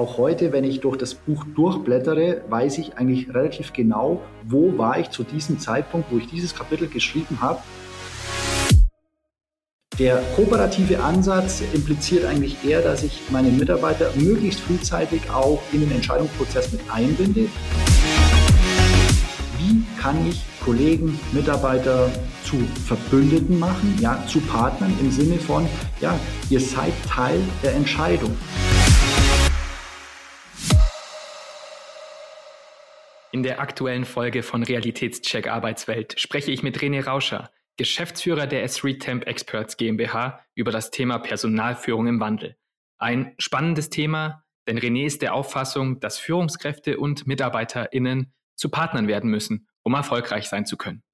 auch heute, wenn ich durch das Buch durchblättere, weiß ich eigentlich relativ genau, wo war ich zu diesem Zeitpunkt, wo ich dieses Kapitel geschrieben habe. Der kooperative Ansatz impliziert eigentlich eher, dass ich meine Mitarbeiter möglichst frühzeitig auch in den Entscheidungsprozess mit einbinde. Wie kann ich Kollegen, Mitarbeiter zu Verbündeten machen, ja, zu Partnern im Sinne von, ja, ihr seid Teil der Entscheidung. In der aktuellen Folge von Realitätscheck Arbeitswelt spreche ich mit René Rauscher, Geschäftsführer der S3 Temp Experts GmbH, über das Thema Personalführung im Wandel. Ein spannendes Thema, denn René ist der Auffassung, dass Führungskräfte und MitarbeiterInnen zu Partnern werden müssen, um erfolgreich sein zu können.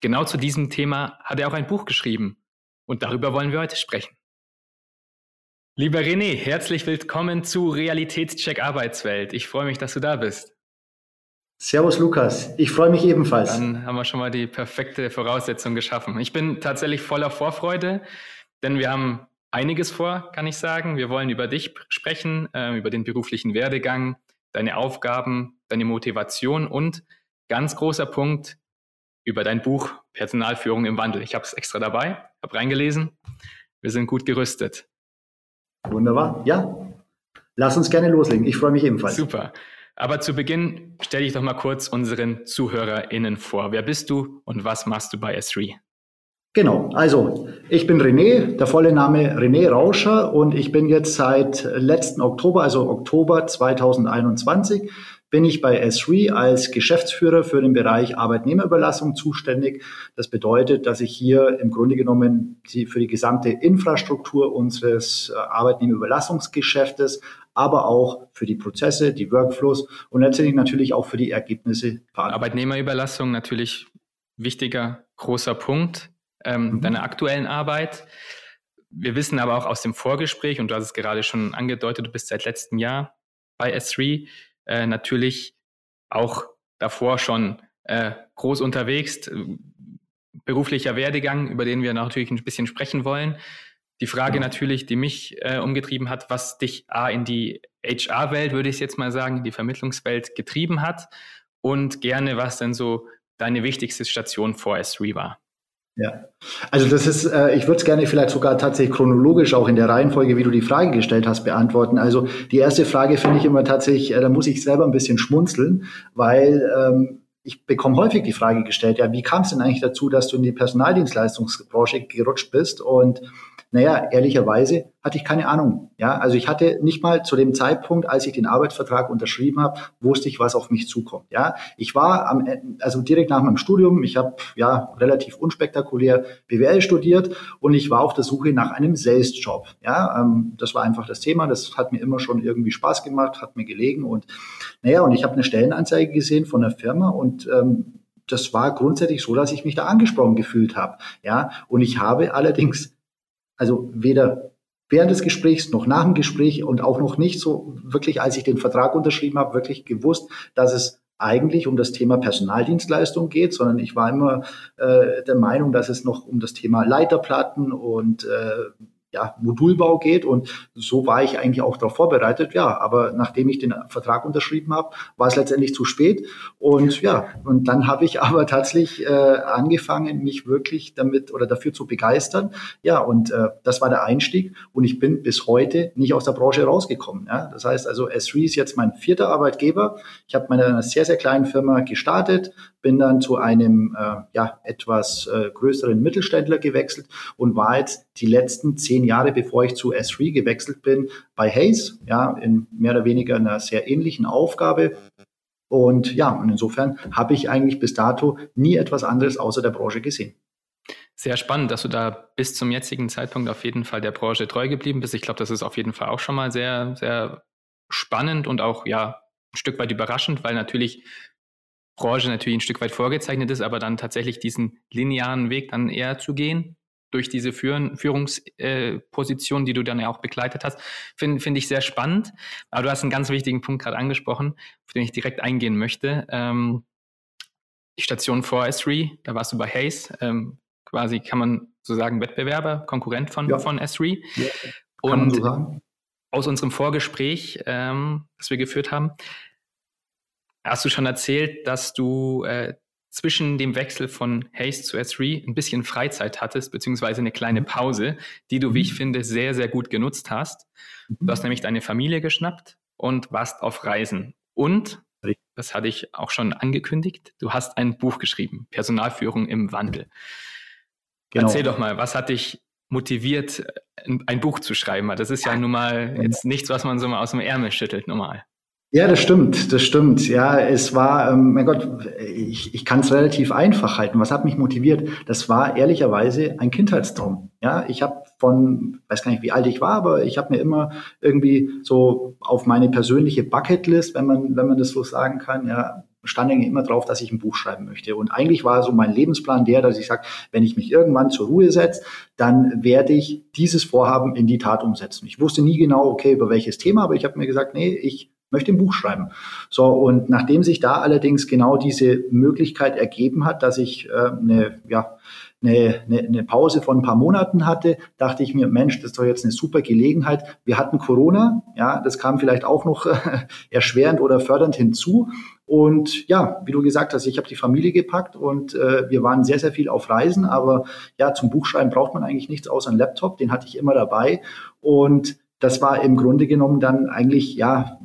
Genau zu diesem Thema hat er auch ein Buch geschrieben und darüber wollen wir heute sprechen. Lieber René, herzlich willkommen zu Realitätscheck Arbeitswelt. Ich freue mich, dass du da bist. Servus Lukas, ich freue mich ebenfalls. Dann haben wir schon mal die perfekte Voraussetzung geschaffen. Ich bin tatsächlich voller Vorfreude, denn wir haben einiges vor, kann ich sagen. Wir wollen über dich sprechen, äh, über den beruflichen Werdegang, deine Aufgaben, deine Motivation und ganz großer Punkt über dein Buch Personalführung im Wandel. Ich habe es extra dabei, habe reingelesen. Wir sind gut gerüstet. Wunderbar. Ja, lass uns gerne loslegen. Ich freue mich ebenfalls. Super. Aber zu Beginn stell dich doch mal kurz unseren ZuhörerInnen vor. Wer bist du und was machst du bei S3? Genau, also ich bin René, der volle Name René Rauscher und ich bin jetzt seit letzten Oktober, also Oktober 2021, bin ich bei S3 als Geschäftsführer für den Bereich Arbeitnehmerüberlassung zuständig. Das bedeutet, dass ich hier im Grunde genommen für die gesamte Infrastruktur unseres äh, Arbeitnehmerüberlassungsgeschäftes, aber auch für die Prozesse, die Workflows und letztendlich natürlich auch für die Ergebnisse. Arbeitnehmerüberlassung natürlich wichtiger, großer Punkt ähm, mhm. deiner aktuellen Arbeit. Wir wissen aber auch aus dem Vorgespräch, und du hast es gerade schon angedeutet, du bist seit letztem Jahr bei S3, äh, natürlich auch davor schon äh, groß unterwegs, beruflicher Werdegang, über den wir natürlich ein bisschen sprechen wollen. Die Frage ja. natürlich, die mich äh, umgetrieben hat, was dich A in die HR-Welt, würde ich jetzt mal sagen, in die Vermittlungswelt getrieben hat und gerne, was denn so deine wichtigste Station vor S3 war. Ja, also das ist, äh, ich würde es gerne vielleicht sogar tatsächlich chronologisch auch in der Reihenfolge, wie du die Frage gestellt hast, beantworten. Also die erste Frage finde ich immer tatsächlich, äh, da muss ich selber ein bisschen schmunzeln, weil ähm, ich bekomme häufig die Frage gestellt, ja, wie kam es denn eigentlich dazu, dass du in die Personaldienstleistungsbranche gerutscht bist? Und naja, ehrlicherweise hatte ich keine Ahnung. Ja, also ich hatte nicht mal zu dem Zeitpunkt, als ich den Arbeitsvertrag unterschrieben habe, wusste ich, was auf mich zukommt. Ja, ich war am, also direkt nach meinem Studium, ich habe ja relativ unspektakulär BWL studiert und ich war auf der Suche nach einem Sales-Job. Ja, ähm, das war einfach das Thema. Das hat mir immer schon irgendwie Spaß gemacht, hat mir gelegen und naja, und ich habe eine Stellenanzeige gesehen von der Firma und ähm, das war grundsätzlich so, dass ich mich da angesprochen gefühlt habe. Ja, und ich habe allerdings also weder während des Gesprächs noch nach dem Gespräch und auch noch nicht so wirklich, als ich den Vertrag unterschrieben habe, wirklich gewusst, dass es eigentlich um das Thema Personaldienstleistung geht, sondern ich war immer äh, der Meinung, dass es noch um das Thema Leiterplatten und äh, ja, Modulbau geht. Und so war ich eigentlich auch darauf vorbereitet. Ja, aber nachdem ich den Vertrag unterschrieben habe, war es letztendlich zu spät. Und ja, und dann habe ich aber tatsächlich äh, angefangen, mich wirklich damit oder dafür zu begeistern. Ja, und äh, das war der Einstieg. Und ich bin bis heute nicht aus der Branche rausgekommen. Ja? Das heißt also, S3 ist jetzt mein vierter Arbeitgeber. Ich habe meine einer sehr, sehr kleinen Firma gestartet, bin dann zu einem äh, ja, etwas äh, größeren Mittelständler gewechselt und war jetzt die letzten zehn Jahre, bevor ich zu S3 gewechselt bin, bei Hayes, ja, in mehr oder weniger einer sehr ähnlichen Aufgabe. Und ja, und insofern habe ich eigentlich bis dato nie etwas anderes außer der Branche gesehen. Sehr spannend, dass du da bis zum jetzigen Zeitpunkt auf jeden Fall der Branche treu geblieben bist. Ich glaube, das ist auf jeden Fall auch schon mal sehr, sehr spannend und auch ja ein Stück weit überraschend, weil natürlich Branche natürlich ein Stück weit vorgezeichnet ist, aber dann tatsächlich diesen linearen Weg dann eher zu gehen durch diese Führen, Führungsposition, äh, die du dann ja auch begleitet hast, finde find ich sehr spannend. Aber du hast einen ganz wichtigen Punkt gerade angesprochen, auf den ich direkt eingehen möchte. Ähm, die Station vor S3, da warst du bei Hayes, ähm, quasi kann man so sagen Wettbewerber, Konkurrent von, ja. von S3. Ja, Und so aus unserem Vorgespräch, ähm, das wir geführt haben, hast du schon erzählt, dass du äh, zwischen dem Wechsel von Haste zu S3 ein bisschen Freizeit hattest, beziehungsweise eine kleine mhm. Pause, die du, wie ich mhm. finde, sehr, sehr gut genutzt hast. Du hast nämlich deine Familie geschnappt und warst auf Reisen. Und, das hatte ich auch schon angekündigt, du hast ein Buch geschrieben, Personalführung im Wandel. Genau. Erzähl doch mal, was hat dich motiviert, ein Buch zu schreiben? Das ist ja nun mal jetzt nichts, was man so mal aus dem Ärmel schüttelt, normal. Ja, das stimmt, das stimmt. Ja, es war, ähm, mein Gott, ich, ich kann es relativ einfach halten. Was hat mich motiviert? Das war ehrlicherweise ein Kindheitstraum. Ja, ich habe von, weiß gar nicht, wie alt ich war, aber ich habe mir immer irgendwie so auf meine persönliche Bucketlist, wenn man, wenn man das so sagen kann, ja, stand immer drauf, dass ich ein Buch schreiben möchte. Und eigentlich war so mein Lebensplan der, dass ich sage, wenn ich mich irgendwann zur Ruhe setze, dann werde ich dieses Vorhaben in die Tat umsetzen. Ich wusste nie genau, okay, über welches Thema, aber ich habe mir gesagt, nee, ich möchte ein Buch schreiben. So, und nachdem sich da allerdings genau diese Möglichkeit ergeben hat, dass ich äh, eine, ja, eine, eine, Pause von ein paar Monaten hatte, dachte ich mir, Mensch, das ist doch jetzt eine super Gelegenheit. Wir hatten Corona, ja, das kam vielleicht auch noch äh, erschwerend oder fördernd hinzu. Und ja, wie du gesagt hast, ich habe die Familie gepackt und äh, wir waren sehr, sehr viel auf Reisen. Aber ja, zum Buchschreiben braucht man eigentlich nichts außer einen Laptop, den hatte ich immer dabei. Und das war im Grunde genommen dann eigentlich, ja,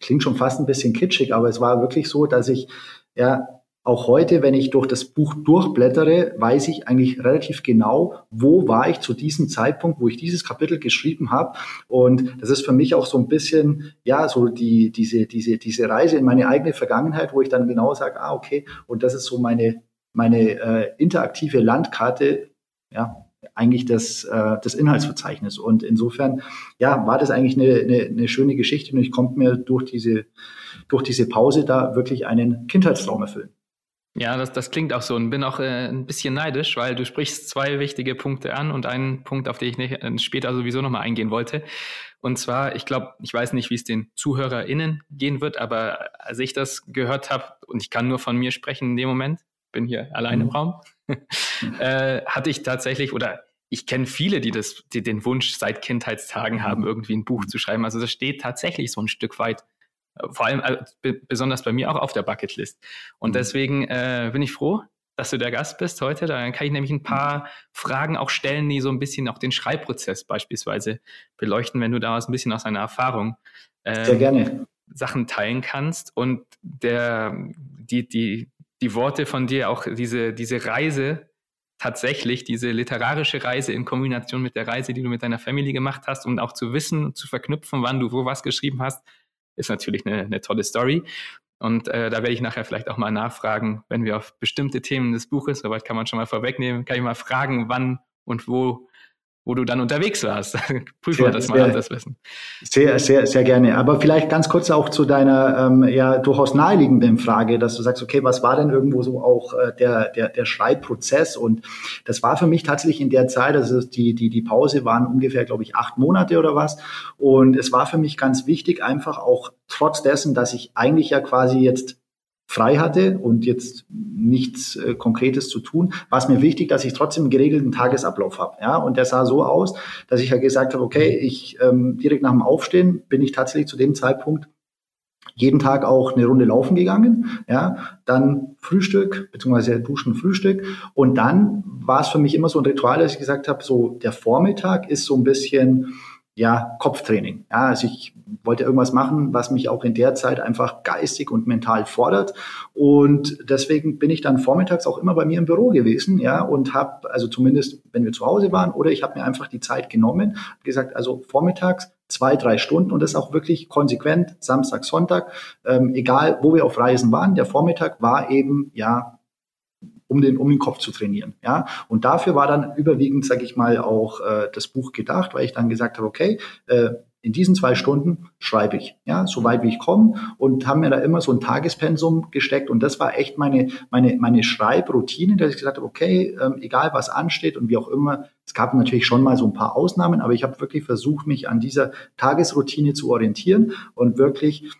klingt schon fast ein bisschen kitschig, aber es war wirklich so, dass ich ja auch heute, wenn ich durch das Buch durchblättere, weiß ich eigentlich relativ genau, wo war ich zu diesem Zeitpunkt, wo ich dieses Kapitel geschrieben habe. Und das ist für mich auch so ein bisschen, ja, so die, diese, diese, diese Reise in meine eigene Vergangenheit, wo ich dann genau sage, ah, okay, und das ist so meine, meine äh, interaktive Landkarte, ja, eigentlich das, äh, das Inhaltsverzeichnis. Und insofern, ja, war das eigentlich eine, eine, eine schöne Geschichte und ich konnte mir durch diese, durch diese Pause da wirklich einen Kindheitstraum erfüllen. Ja, das, das klingt auch so und bin auch äh, ein bisschen neidisch, weil du sprichst zwei wichtige Punkte an und einen Punkt, auf den ich nicht, äh, später sowieso nochmal eingehen wollte. Und zwar, ich glaube, ich weiß nicht, wie es den ZuhörerInnen gehen wird, aber als ich das gehört habe, und ich kann nur von mir sprechen in dem Moment, bin hier allein im mhm. Raum, äh, hatte ich tatsächlich, oder ich kenne viele, die das, die den Wunsch seit Kindheitstagen haben, mhm. irgendwie ein Buch zu schreiben. Also das steht tatsächlich so ein Stück weit, äh, vor allem äh, besonders bei mir auch auf der Bucketlist. Und mhm. deswegen äh, bin ich froh, dass du der Gast bist heute. Dann kann ich nämlich ein paar Fragen auch stellen, die so ein bisschen auch den Schreibprozess beispielsweise beleuchten, wenn du da ein bisschen aus einer Erfahrung äh, Sehr gerne. Sachen teilen kannst. Und der, die, die, die Worte von dir, auch diese, diese Reise, tatsächlich diese literarische Reise in Kombination mit der Reise, die du mit deiner Familie gemacht hast, um auch zu wissen, zu verknüpfen, wann du wo was geschrieben hast, ist natürlich eine, eine tolle Story. Und äh, da werde ich nachher vielleicht auch mal nachfragen, wenn wir auf bestimmte Themen des Buches, soweit kann man schon mal vorwegnehmen, kann ich mal fragen, wann und wo wo du dann unterwegs warst. Prüfen wir das mal das Wissen. Sehr, sehr, sehr gerne. Aber vielleicht ganz kurz auch zu deiner ähm, ja durchaus naheliegenden Frage, dass du sagst, okay, was war denn irgendwo so auch äh, der, der, der Schreibprozess? Und das war für mich tatsächlich in der Zeit, also die, die, die Pause waren ungefähr, glaube ich, acht Monate oder was. Und es war für mich ganz wichtig, einfach auch trotz dessen, dass ich eigentlich ja quasi jetzt frei hatte und jetzt nichts äh, Konkretes zu tun, war es mir wichtig, dass ich trotzdem einen geregelten Tagesablauf habe. Ja? Und der sah so aus, dass ich ja gesagt habe, okay, ich ähm, direkt nach dem Aufstehen bin ich tatsächlich zu dem Zeitpunkt jeden Tag auch eine Runde laufen gegangen, ja, dann Frühstück, beziehungsweise Duschen, Frühstück und dann war es für mich immer so ein Ritual, dass ich gesagt habe, so der Vormittag ist so ein bisschen ja, Kopftraining. Ja, also ich wollte irgendwas machen, was mich auch in der Zeit einfach geistig und mental fordert. Und deswegen bin ich dann vormittags auch immer bei mir im Büro gewesen, ja, und habe, also zumindest, wenn wir zu Hause waren, oder ich habe mir einfach die Zeit genommen, gesagt, also vormittags zwei, drei Stunden und das auch wirklich konsequent, Samstag, Sonntag, ähm, egal wo wir auf Reisen waren, der Vormittag war eben, ja, um den, um den Kopf zu trainieren. Ja? Und dafür war dann überwiegend, sage ich mal, auch äh, das Buch gedacht, weil ich dann gesagt habe, okay, äh, in diesen zwei Stunden schreibe ich, ja, so weit wie ich komme und haben mir da immer so ein Tagespensum gesteckt und das war echt meine, meine, meine Schreibroutine, dass ich gesagt habe, okay, ähm, egal was ansteht und wie auch immer, es gab natürlich schon mal so ein paar Ausnahmen, aber ich habe wirklich versucht, mich an dieser Tagesroutine zu orientieren und wirklich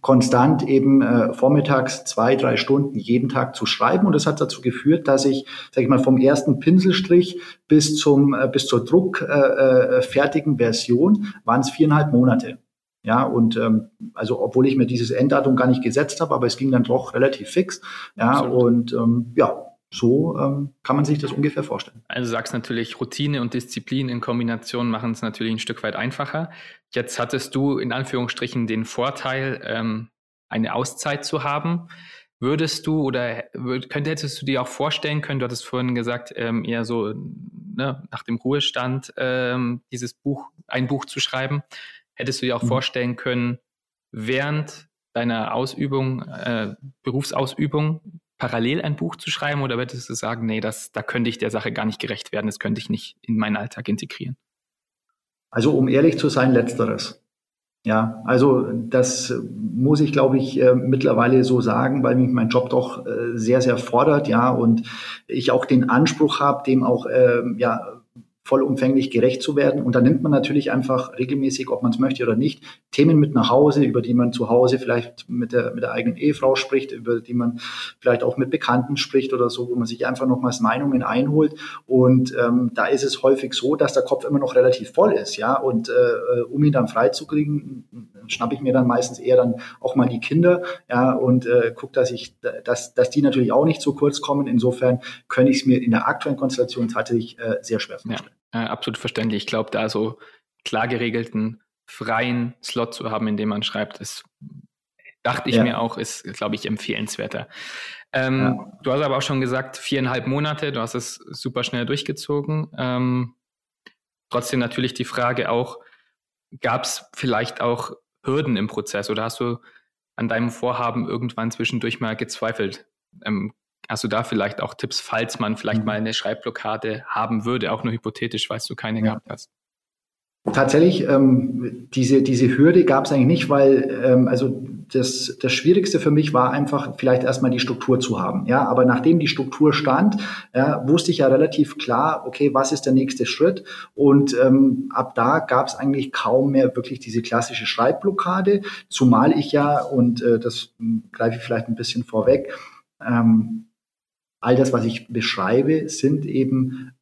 konstant eben äh, vormittags zwei, drei Stunden jeden Tag zu schreiben. Und das hat dazu geführt, dass ich, sage ich mal, vom ersten Pinselstrich bis zum äh, bis zur druckfertigen äh, äh Version waren es viereinhalb Monate. Ja, und ähm, also obwohl ich mir dieses Enddatum gar nicht gesetzt habe, aber es ging dann doch relativ fix. Ja, Absolut. und ähm, ja, so ähm, kann man sich das ungefähr vorstellen. Also du sagst natürlich, Routine und Disziplin in Kombination machen es natürlich ein Stück weit einfacher. Jetzt hattest du in Anführungsstrichen den Vorteil, ähm, eine Auszeit zu haben. Würdest du oder könnte, hättest du dir auch vorstellen können, du hattest vorhin gesagt, ähm, eher so ne, nach dem Ruhestand ähm, dieses Buch, ein Buch zu schreiben. Hättest du dir auch mhm. vorstellen können, während deiner Ausübung, äh, Berufsausübung parallel ein Buch zu schreiben oder würdest du sagen, nee, das, da könnte ich der Sache gar nicht gerecht werden, das könnte ich nicht in meinen Alltag integrieren? Also um ehrlich zu sein, letzteres. Ja, also das muss ich, glaube ich, äh, mittlerweile so sagen, weil mich mein Job doch äh, sehr, sehr fordert, ja, und ich auch den Anspruch habe, dem auch äh, ja vollumfänglich gerecht zu werden. Und da nimmt man natürlich einfach regelmäßig, ob man es möchte oder nicht, Themen mit nach Hause, über die man zu Hause vielleicht mit der, mit der eigenen Ehefrau spricht, über die man vielleicht auch mit Bekannten spricht oder so, wo man sich einfach nochmals Meinungen einholt. Und ähm, da ist es häufig so, dass der Kopf immer noch relativ voll ist, ja. Und äh, um ihn dann freizukriegen, schnappe ich mir dann meistens eher dann auch mal die Kinder, ja, und äh, gucke, dass ich, dass, dass die natürlich auch nicht zu kurz kommen. Insofern könnte ich es mir in der aktuellen Konstellation tatsächlich äh, sehr schwer vorstellen. Ja. Äh, absolut verständlich. Ich glaube, da so klar geregelten freien Slot zu haben, in dem man schreibt, ist, dachte ich ja. mir auch, ist, glaube ich, empfehlenswerter. Ähm, ja. Du hast aber auch schon gesagt, viereinhalb Monate, du hast es super schnell durchgezogen. Ähm, trotzdem natürlich die Frage auch, gab es vielleicht auch Hürden im Prozess oder hast du an deinem Vorhaben irgendwann zwischendurch mal gezweifelt? Ähm, Hast du da vielleicht auch Tipps, falls man vielleicht mhm. mal eine Schreibblockade haben würde, auch nur hypothetisch, falls du keine ja. gehabt hast? Tatsächlich, ähm, diese, diese Hürde gab es eigentlich nicht, weil ähm, also das, das Schwierigste für mich war einfach vielleicht erstmal die Struktur zu haben. Ja, aber nachdem die Struktur stand, ja, wusste ich ja relativ klar, okay, was ist der nächste Schritt? Und ähm, ab da gab es eigentlich kaum mehr wirklich diese klassische Schreibblockade, zumal ich ja, und äh, das greife ich vielleicht ein bisschen vorweg, ähm, all das, was ich beschreibe, sind eben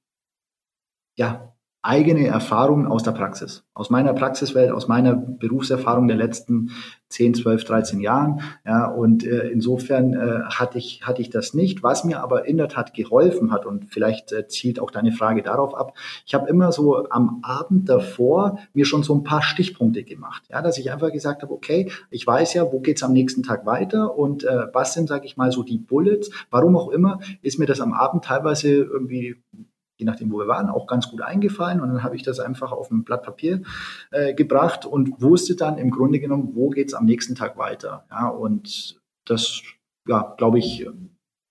ja eigene Erfahrungen aus der Praxis, aus meiner Praxiswelt, aus meiner Berufserfahrung der letzten 10, 12, 13 Jahren. Ja, und äh, insofern äh, hatte, ich, hatte ich das nicht. Was mir aber in der Tat geholfen hat, und vielleicht äh, zielt auch deine Frage darauf ab, ich habe immer so am Abend davor mir schon so ein paar Stichpunkte gemacht. Ja, dass ich einfach gesagt habe, okay, ich weiß ja, wo geht's am nächsten Tag weiter und äh, was sind, sage ich mal, so die Bullets. Warum auch immer, ist mir das am Abend teilweise irgendwie je nachdem, wo wir waren, auch ganz gut eingefallen. Und dann habe ich das einfach auf ein Blatt Papier äh, gebracht und wusste dann im Grunde genommen, wo geht es am nächsten Tag weiter. Ja, und das, ja, glaube ich,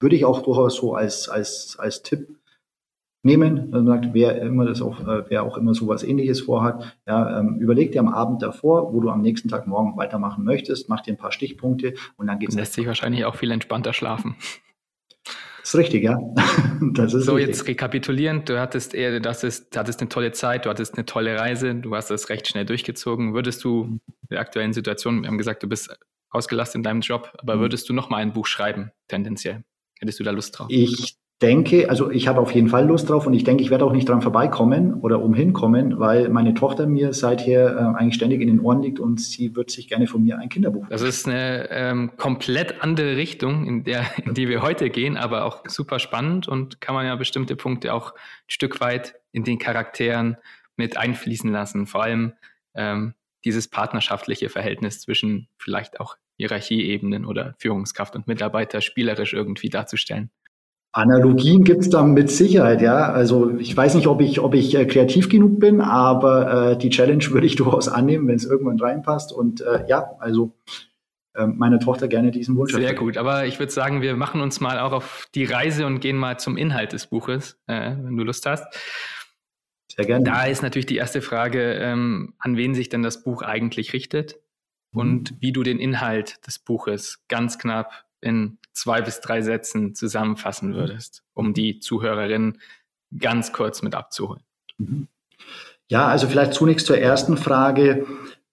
würde ich auch durchaus so als, als, als Tipp nehmen. Also sagt, wer immer das auch, äh, wer auch immer sowas ähnliches vorhat, ja, ähm, überleg dir am Abend davor, wo du am nächsten Tag morgen weitermachen möchtest, mach dir ein paar Stichpunkte und dann geht's. Lässt sich wahrscheinlich auch viel entspannter schlafen. Das ist richtig, ja. Das ist so, richtig. jetzt rekapitulierend, du hattest eher, das ist, hattest eine tolle Zeit, du hattest eine tolle Reise, du hast das recht schnell durchgezogen. Würdest du in der aktuellen Situation, wir haben gesagt, du bist ausgelastet in deinem Job, aber mhm. würdest du noch mal ein Buch schreiben, tendenziell? Hättest du da Lust drauf? Ich denke, also ich habe auf jeden Fall Lust drauf und ich denke, ich werde auch nicht dran vorbeikommen oder umhin kommen, weil meine Tochter mir seither äh, eigentlich ständig in den Ohren liegt und sie wird sich gerne von mir ein Kinderbuch. Das ist eine ähm, komplett andere Richtung, in der, in die wir heute gehen, aber auch super spannend und kann man ja bestimmte Punkte auch ein Stück weit in den Charakteren mit einfließen lassen. Vor allem ähm, dieses partnerschaftliche Verhältnis zwischen vielleicht auch Hierarchieebenen oder Führungskraft und Mitarbeiter spielerisch irgendwie darzustellen. Analogien gibt es da mit Sicherheit, ja. Also ich weiß nicht, ob ich, ob ich äh, kreativ genug bin, aber äh, die Challenge würde ich durchaus annehmen, wenn es irgendwann reinpasst. Und äh, ja, also äh, meine Tochter gerne diesen Wunsch. Sehr gut, aber ich würde sagen, wir machen uns mal auch auf die Reise und gehen mal zum Inhalt des Buches, äh, wenn du Lust hast. Sehr gerne. Da ist natürlich die erste Frage, ähm, an wen sich denn das Buch eigentlich richtet mhm. und wie du den Inhalt des Buches ganz knapp in zwei bis drei Sätzen zusammenfassen mhm. würdest, um die Zuhörerin ganz kurz mit abzuholen. Mhm. Ja, also vielleicht zunächst zur ersten Frage.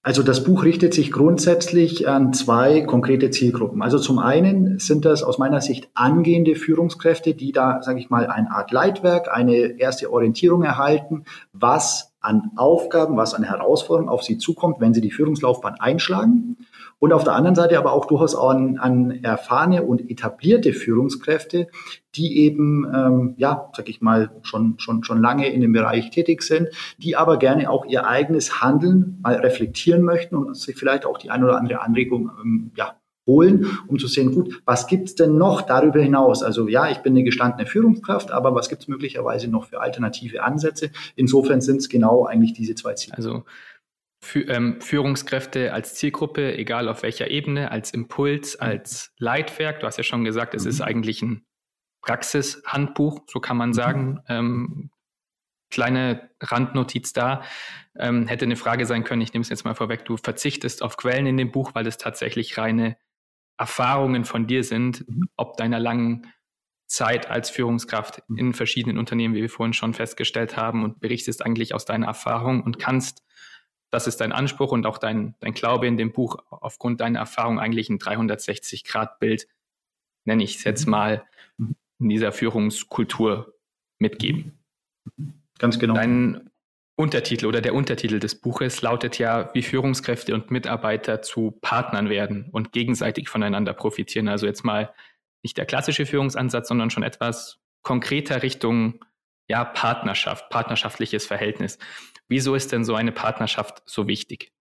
Also das Buch richtet sich grundsätzlich an zwei konkrete Zielgruppen. Also zum einen sind das aus meiner Sicht angehende Führungskräfte, die da, sage ich mal, eine Art Leitwerk, eine erste Orientierung erhalten, was an Aufgaben, was an Herausforderungen auf sie zukommt, wenn sie die Führungslaufbahn einschlagen. Und auf der anderen Seite aber auch durchaus an, an erfahrene und etablierte Führungskräfte, die eben, ähm, ja, sag ich mal, schon, schon, schon lange in dem Bereich tätig sind, die aber gerne auch ihr eigenes Handeln mal reflektieren möchten und sich vielleicht auch die eine oder andere Anregung, ähm, ja, holen, um zu sehen, gut, was gibt's denn noch darüber hinaus? Also ja, ich bin eine gestandene Führungskraft, aber was gibt's möglicherweise noch für alternative Ansätze? Insofern sind es genau eigentlich diese zwei Ziele. Also Führungskräfte als Zielgruppe, egal auf welcher Ebene, als Impuls, mhm. als Leitwerk. Du hast ja schon gesagt, es mhm. ist eigentlich ein Praxishandbuch, so kann man mhm. sagen. Ähm, kleine Randnotiz da. Ähm, hätte eine Frage sein können, ich nehme es jetzt mal vorweg, du verzichtest auf Quellen in dem Buch, weil es tatsächlich reine Erfahrungen von dir sind, mhm. ob deiner langen Zeit als Führungskraft in verschiedenen Unternehmen, wie wir vorhin schon festgestellt haben, und berichtest eigentlich aus deiner Erfahrung und kannst das ist dein Anspruch und auch dein, dein Glaube in dem Buch aufgrund deiner Erfahrung eigentlich ein 360-Grad-Bild, nenne ich es jetzt mhm. mal, in dieser Führungskultur mitgeben. Ganz genau. Dein Untertitel oder der Untertitel des Buches lautet ja, wie Führungskräfte und Mitarbeiter zu Partnern werden und gegenseitig voneinander profitieren. Also jetzt mal nicht der klassische Führungsansatz, sondern schon etwas konkreter Richtung ja, Partnerschaft, partnerschaftliches Verhältnis. Wieso ist denn so eine Partnerschaft so wichtig?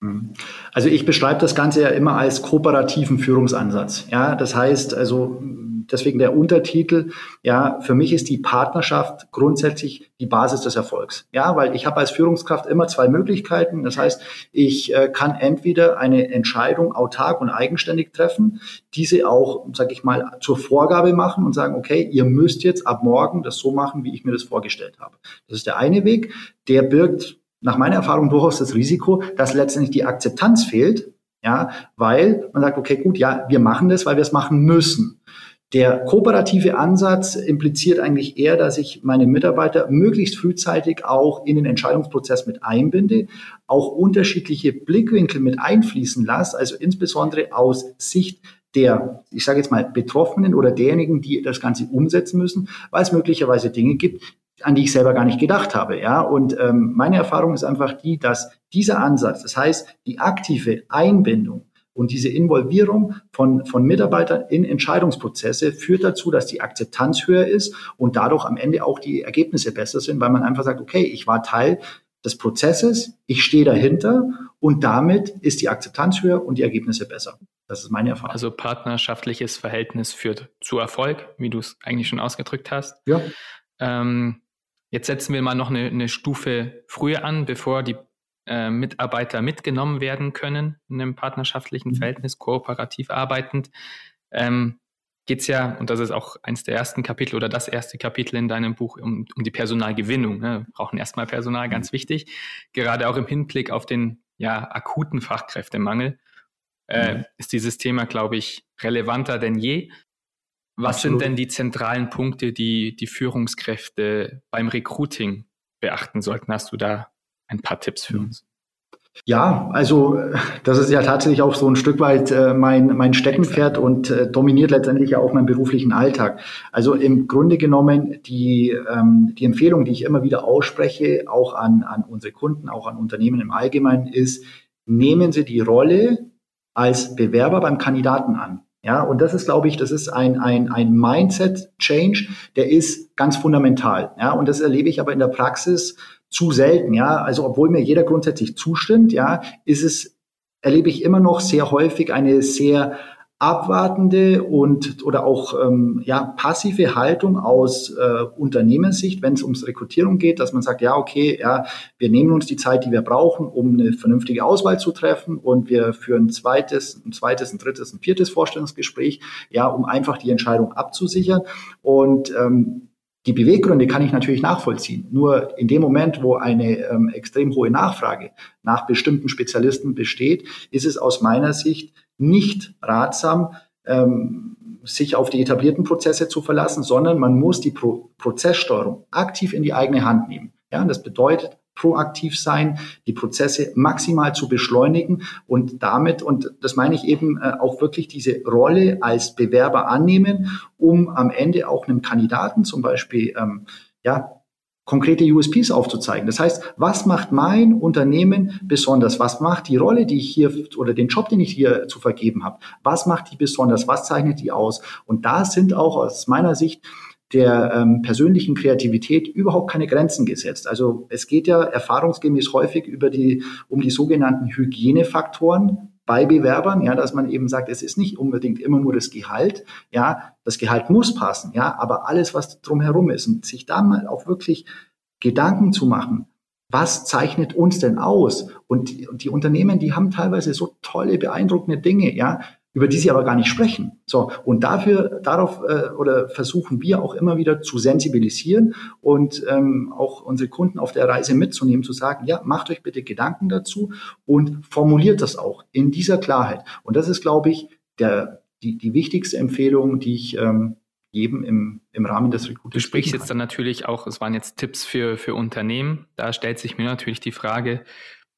Mhm. Also ich beschreibe das Ganze ja immer als kooperativen Führungsansatz. Ja, das heißt also deswegen der Untertitel. Ja, für mich ist die Partnerschaft grundsätzlich die Basis des Erfolgs. Ja, weil ich habe als Führungskraft immer zwei Möglichkeiten. Das heißt, ich äh, kann entweder eine Entscheidung autark und eigenständig treffen, diese auch, sage ich mal, zur Vorgabe machen und sagen, okay, ihr müsst jetzt ab morgen das so machen, wie ich mir das vorgestellt habe. Das ist der eine Weg. Der birgt nach meiner Erfahrung durchaus das Risiko, dass letztendlich die Akzeptanz fehlt, ja, weil man sagt, okay, gut, ja, wir machen das, weil wir es machen müssen. Der kooperative Ansatz impliziert eigentlich eher, dass ich meine Mitarbeiter möglichst frühzeitig auch in den Entscheidungsprozess mit einbinde, auch unterschiedliche Blickwinkel mit einfließen lasse, also insbesondere aus Sicht der, ich sage jetzt mal, Betroffenen oder derjenigen, die das Ganze umsetzen müssen, weil es möglicherweise Dinge gibt, an die ich selber gar nicht gedacht habe. Ja, und ähm, meine Erfahrung ist einfach die, dass dieser Ansatz, das heißt die aktive Einbindung und diese Involvierung von, von Mitarbeitern in Entscheidungsprozesse führt dazu, dass die Akzeptanz höher ist und dadurch am Ende auch die Ergebnisse besser sind, weil man einfach sagt, okay, ich war Teil des Prozesses, ich stehe dahinter und damit ist die Akzeptanz höher und die Ergebnisse besser. Das ist meine Erfahrung. Also partnerschaftliches Verhältnis führt zu Erfolg, wie du es eigentlich schon ausgedrückt hast. Ja. Ähm, Jetzt setzen wir mal noch eine, eine Stufe früher an, bevor die äh, Mitarbeiter mitgenommen werden können in einem partnerschaftlichen mhm. Verhältnis, kooperativ arbeitend. Ähm, geht es ja, und das ist auch eines der ersten Kapitel oder das erste Kapitel in deinem Buch, um, um die Personalgewinnung. Ne? Wir brauchen erstmal Personal, ganz mhm. wichtig. Gerade auch im Hinblick auf den ja, akuten Fachkräftemangel äh, mhm. ist dieses Thema, glaube ich, relevanter denn je. Was Absolut. sind denn die zentralen Punkte, die die Führungskräfte beim Recruiting beachten sollten? Hast du da ein paar Tipps für uns? Ja, also das ist ja tatsächlich auch so ein Stück weit äh, mein, mein Steckenpferd und äh, dominiert letztendlich ja auch meinen beruflichen Alltag. Also im Grunde genommen die, ähm, die Empfehlung, die ich immer wieder ausspreche, auch an, an unsere Kunden, auch an Unternehmen im Allgemeinen, ist, nehmen Sie die Rolle als Bewerber beim Kandidaten an. Ja, und das ist, glaube ich, das ist ein, ein, ein Mindset-Change, der ist ganz fundamental. Ja, und das erlebe ich aber in der Praxis zu selten. Ja, also obwohl mir jeder grundsätzlich zustimmt, ja, ist es, erlebe ich immer noch sehr häufig eine sehr abwartende und oder auch ähm, ja passive Haltung aus äh, Unternehmenssicht, wenn es ums Rekrutierung geht, dass man sagt, ja okay, ja wir nehmen uns die Zeit, die wir brauchen, um eine vernünftige Auswahl zu treffen und wir führen zweites, ein zweites, ein drittes, ein viertes Vorstellungsgespräch, ja, um einfach die Entscheidung abzusichern und ähm, die Beweggründe kann ich natürlich nachvollziehen. Nur in dem Moment, wo eine ähm, extrem hohe Nachfrage nach bestimmten Spezialisten besteht, ist es aus meiner Sicht nicht ratsam, ähm, sich auf die etablierten Prozesse zu verlassen, sondern man muss die Pro Prozesssteuerung aktiv in die eigene Hand nehmen. Ja, das bedeutet proaktiv sein, die Prozesse maximal zu beschleunigen und damit, und das meine ich eben, äh, auch wirklich diese Rolle als Bewerber annehmen, um am Ende auch einem Kandidaten zum Beispiel, ähm, ja, konkrete USPs aufzuzeigen. Das heißt, was macht mein Unternehmen besonders? Was macht die Rolle, die ich hier oder den Job, den ich hier zu vergeben habe? Was macht die besonders? Was zeichnet die aus? Und da sind auch aus meiner Sicht der ähm, persönlichen Kreativität überhaupt keine Grenzen gesetzt. Also es geht ja erfahrungsgemäß häufig über die, um die sogenannten Hygienefaktoren bei Bewerbern, ja, dass man eben sagt, es ist nicht unbedingt immer nur das Gehalt, ja, das Gehalt muss passen, ja, aber alles, was drumherum ist und sich da mal auch wirklich Gedanken zu machen, was zeichnet uns denn aus? Und die, und die Unternehmen, die haben teilweise so tolle, beeindruckende Dinge, ja, über die sie aber gar nicht sprechen. So, und dafür, darauf äh, oder versuchen wir auch immer wieder zu sensibilisieren und ähm, auch unsere Kunden auf der Reise mitzunehmen, zu sagen, ja, macht euch bitte Gedanken dazu und formuliert das auch in dieser Klarheit. Und das ist, glaube ich, der, die, die wichtigste Empfehlung, die ich ähm, jedem im, im Rahmen des Recruitings. Du sprichst jetzt dann natürlich auch, es waren jetzt Tipps für, für Unternehmen. Da stellt sich mir natürlich die Frage,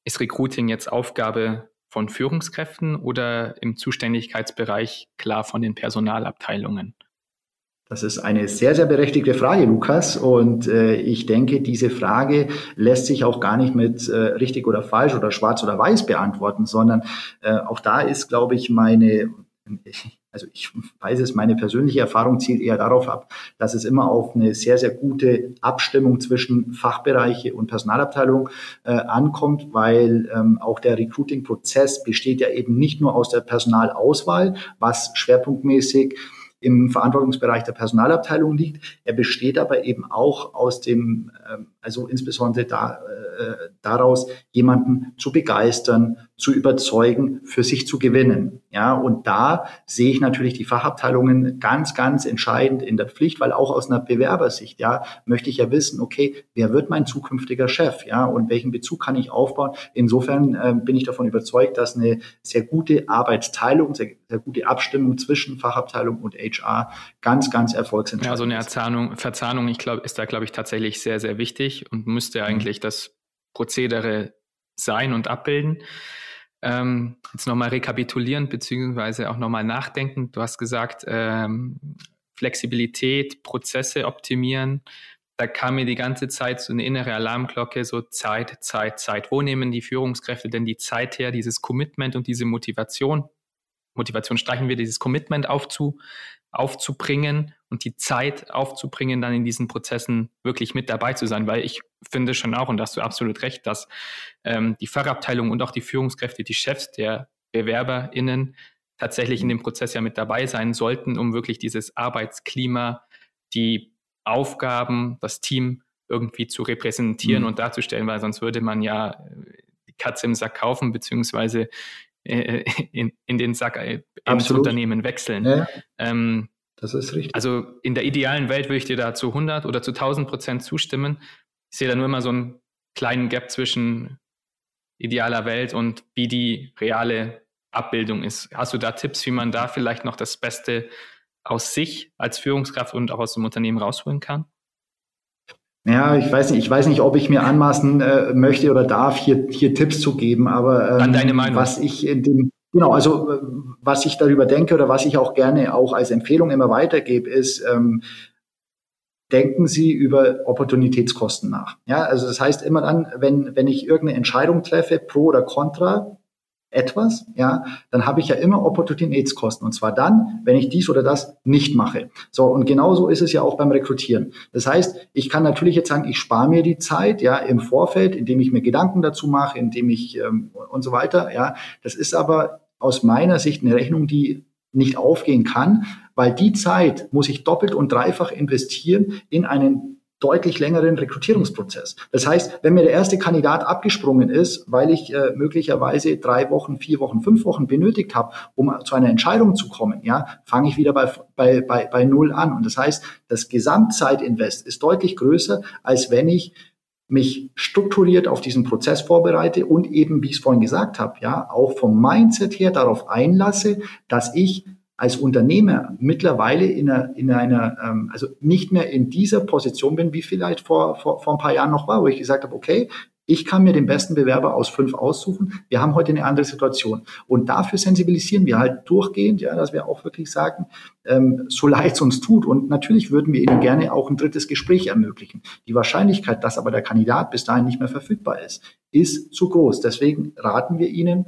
ist Recruiting jetzt Aufgabe von Führungskräften oder im Zuständigkeitsbereich klar von den Personalabteilungen? Das ist eine sehr, sehr berechtigte Frage, Lukas. Und äh, ich denke, diese Frage lässt sich auch gar nicht mit äh, richtig oder falsch oder schwarz oder weiß beantworten, sondern äh, auch da ist, glaube ich, meine, also ich weiß es, meine persönliche Erfahrung zielt eher darauf ab, dass es immer auf eine sehr, sehr gute Abstimmung zwischen Fachbereiche und Personalabteilung äh, ankommt, weil ähm, auch der Recruiting-Prozess besteht ja eben nicht nur aus der Personalauswahl, was schwerpunktmäßig im Verantwortungsbereich der Personalabteilung liegt. Er besteht aber eben auch aus dem, ähm, also insbesondere da, äh, daraus, jemanden zu begeistern, zu überzeugen, für sich zu gewinnen. Ja, und da sehe ich natürlich die Fachabteilungen ganz, ganz entscheidend in der Pflicht, weil auch aus einer Bewerbersicht, ja, möchte ich ja wissen, okay, wer wird mein zukünftiger Chef, ja, und welchen Bezug kann ich aufbauen? Insofern äh, bin ich davon überzeugt, dass eine sehr gute Arbeitsteilung, sehr, sehr gute Abstimmung zwischen Fachabteilung und HR ganz, ganz erfolgsentscheidend ist. Ja, so eine Erzahnung, Verzahnung, ich glaube, ist da, glaube ich, tatsächlich sehr, sehr wichtig und müsste mhm. eigentlich das Prozedere sein und abbilden. Ähm, jetzt nochmal rekapitulieren, beziehungsweise auch nochmal nachdenken. Du hast gesagt, ähm, Flexibilität, Prozesse optimieren. Da kam mir die ganze Zeit so eine innere Alarmglocke, so Zeit, Zeit, Zeit. Wo nehmen die Führungskräfte denn die Zeit her, dieses Commitment und diese Motivation? Motivation streichen wir, dieses Commitment aufzu, aufzubringen und die Zeit aufzubringen, dann in diesen Prozessen wirklich mit dabei zu sein. Weil ich finde schon auch, und da hast du absolut recht, dass ähm, die Fachabteilung und auch die Führungskräfte, die Chefs der BewerberInnen tatsächlich in dem Prozess ja mit dabei sein sollten, um wirklich dieses Arbeitsklima, die Aufgaben, das Team irgendwie zu repräsentieren mhm. und darzustellen, weil sonst würde man ja äh, die Katze im Sack kaufen, beziehungsweise äh, in, in den Sack äh, ins Unternehmen wechseln. Ja. Ähm, das ist richtig. Also in der idealen Welt würde ich dir da zu 100 oder zu 1000 Prozent zustimmen. Ich sehe da nur immer so einen kleinen Gap zwischen idealer Welt und wie die reale Abbildung ist. Hast du da Tipps, wie man da vielleicht noch das Beste aus sich als Führungskraft und auch aus dem Unternehmen rausholen kann? Ja, ich weiß nicht, ich weiß nicht, ob ich mir anmaßen äh, möchte oder darf, hier, hier Tipps zu geben, aber ähm, deine Meinung. was ich in dem, genau, also äh, was ich darüber denke oder was ich auch gerne auch als Empfehlung immer weitergebe, ist, ähm, denken Sie über Opportunitätskosten nach. Ja, also das heißt immer dann, wenn, wenn ich irgendeine Entscheidung treffe, pro oder contra, etwas, ja, dann habe ich ja immer Opportunitätskosten. Und zwar dann, wenn ich dies oder das nicht mache. So, und genauso ist es ja auch beim Rekrutieren. Das heißt, ich kann natürlich jetzt sagen, ich spare mir die Zeit, ja, im Vorfeld, indem ich mir Gedanken dazu mache, indem ich ähm, und so weiter, ja. Das ist aber aus meiner Sicht eine Rechnung, die nicht aufgehen kann, weil die Zeit muss ich doppelt und dreifach investieren in einen deutlich längeren Rekrutierungsprozess. Das heißt, wenn mir der erste Kandidat abgesprungen ist, weil ich äh, möglicherweise drei Wochen, vier Wochen, fünf Wochen benötigt habe, um zu einer Entscheidung zu kommen, ja, fange ich wieder bei, bei, bei, bei Null an. Und das heißt, das Gesamtzeitinvest ist deutlich größer, als wenn ich mich strukturiert auf diesen Prozess vorbereite und eben, wie ich es vorhin gesagt habe, ja, auch vom Mindset her darauf einlasse, dass ich als Unternehmer mittlerweile in einer, in einer ähm, also nicht mehr in dieser Position bin, wie vielleicht vor, vor, vor ein paar Jahren noch war, wo ich gesagt habe, okay, Ich kann mir den besten Bewerber aus fünf aussuchen. Wir haben heute eine andere Situation. Und dafür sensibilisieren wir halt durchgehend, ja, dass wir auch wirklich sagen, ähm, so leid es uns tut. Und natürlich würden wir Ihnen gerne auch ein drittes Gespräch ermöglichen. Die Wahrscheinlichkeit, dass aber der Kandidat bis dahin nicht mehr verfügbar ist, ist zu groß. Deswegen raten wir Ihnen,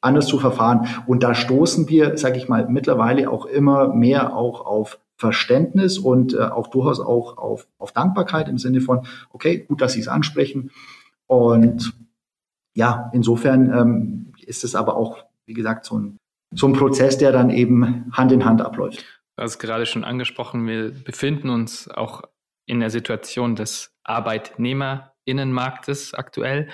anders zu verfahren. Und da stoßen wir, sage ich mal, mittlerweile auch immer mehr auch auf Verständnis und äh, auch durchaus auch auf, auf Dankbarkeit im Sinne von, okay, gut, dass Sie es ansprechen. Und ja, insofern ähm, ist es aber auch, wie gesagt, so ein, so ein Prozess, der dann eben Hand in Hand abläuft. Du hast gerade schon angesprochen, wir befinden uns auch in der Situation des Arbeitnehmerinnenmarktes aktuell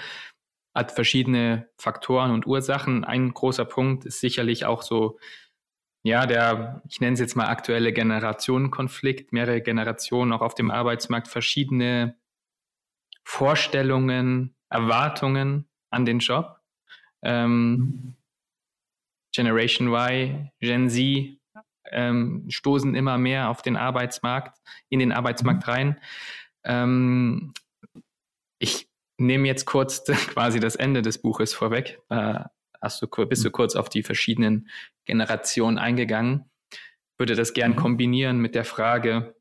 hat verschiedene Faktoren und Ursachen. Ein großer Punkt ist sicherlich auch so, ja, der, ich nenne es jetzt mal aktuelle Generationenkonflikt, mehrere Generationen auch auf dem Arbeitsmarkt, verschiedene Vorstellungen, Erwartungen an den Job. Ähm, Generation Y, Gen Z ähm, stoßen immer mehr auf den Arbeitsmarkt, in den Arbeitsmarkt rein. Ähm, ich nehme jetzt kurz quasi das Ende des Buches vorweg. Äh, hast du, bist du mhm. kurz auf die verschiedenen Generationen eingegangen. Würde das gern mhm. kombinieren mit der Frage,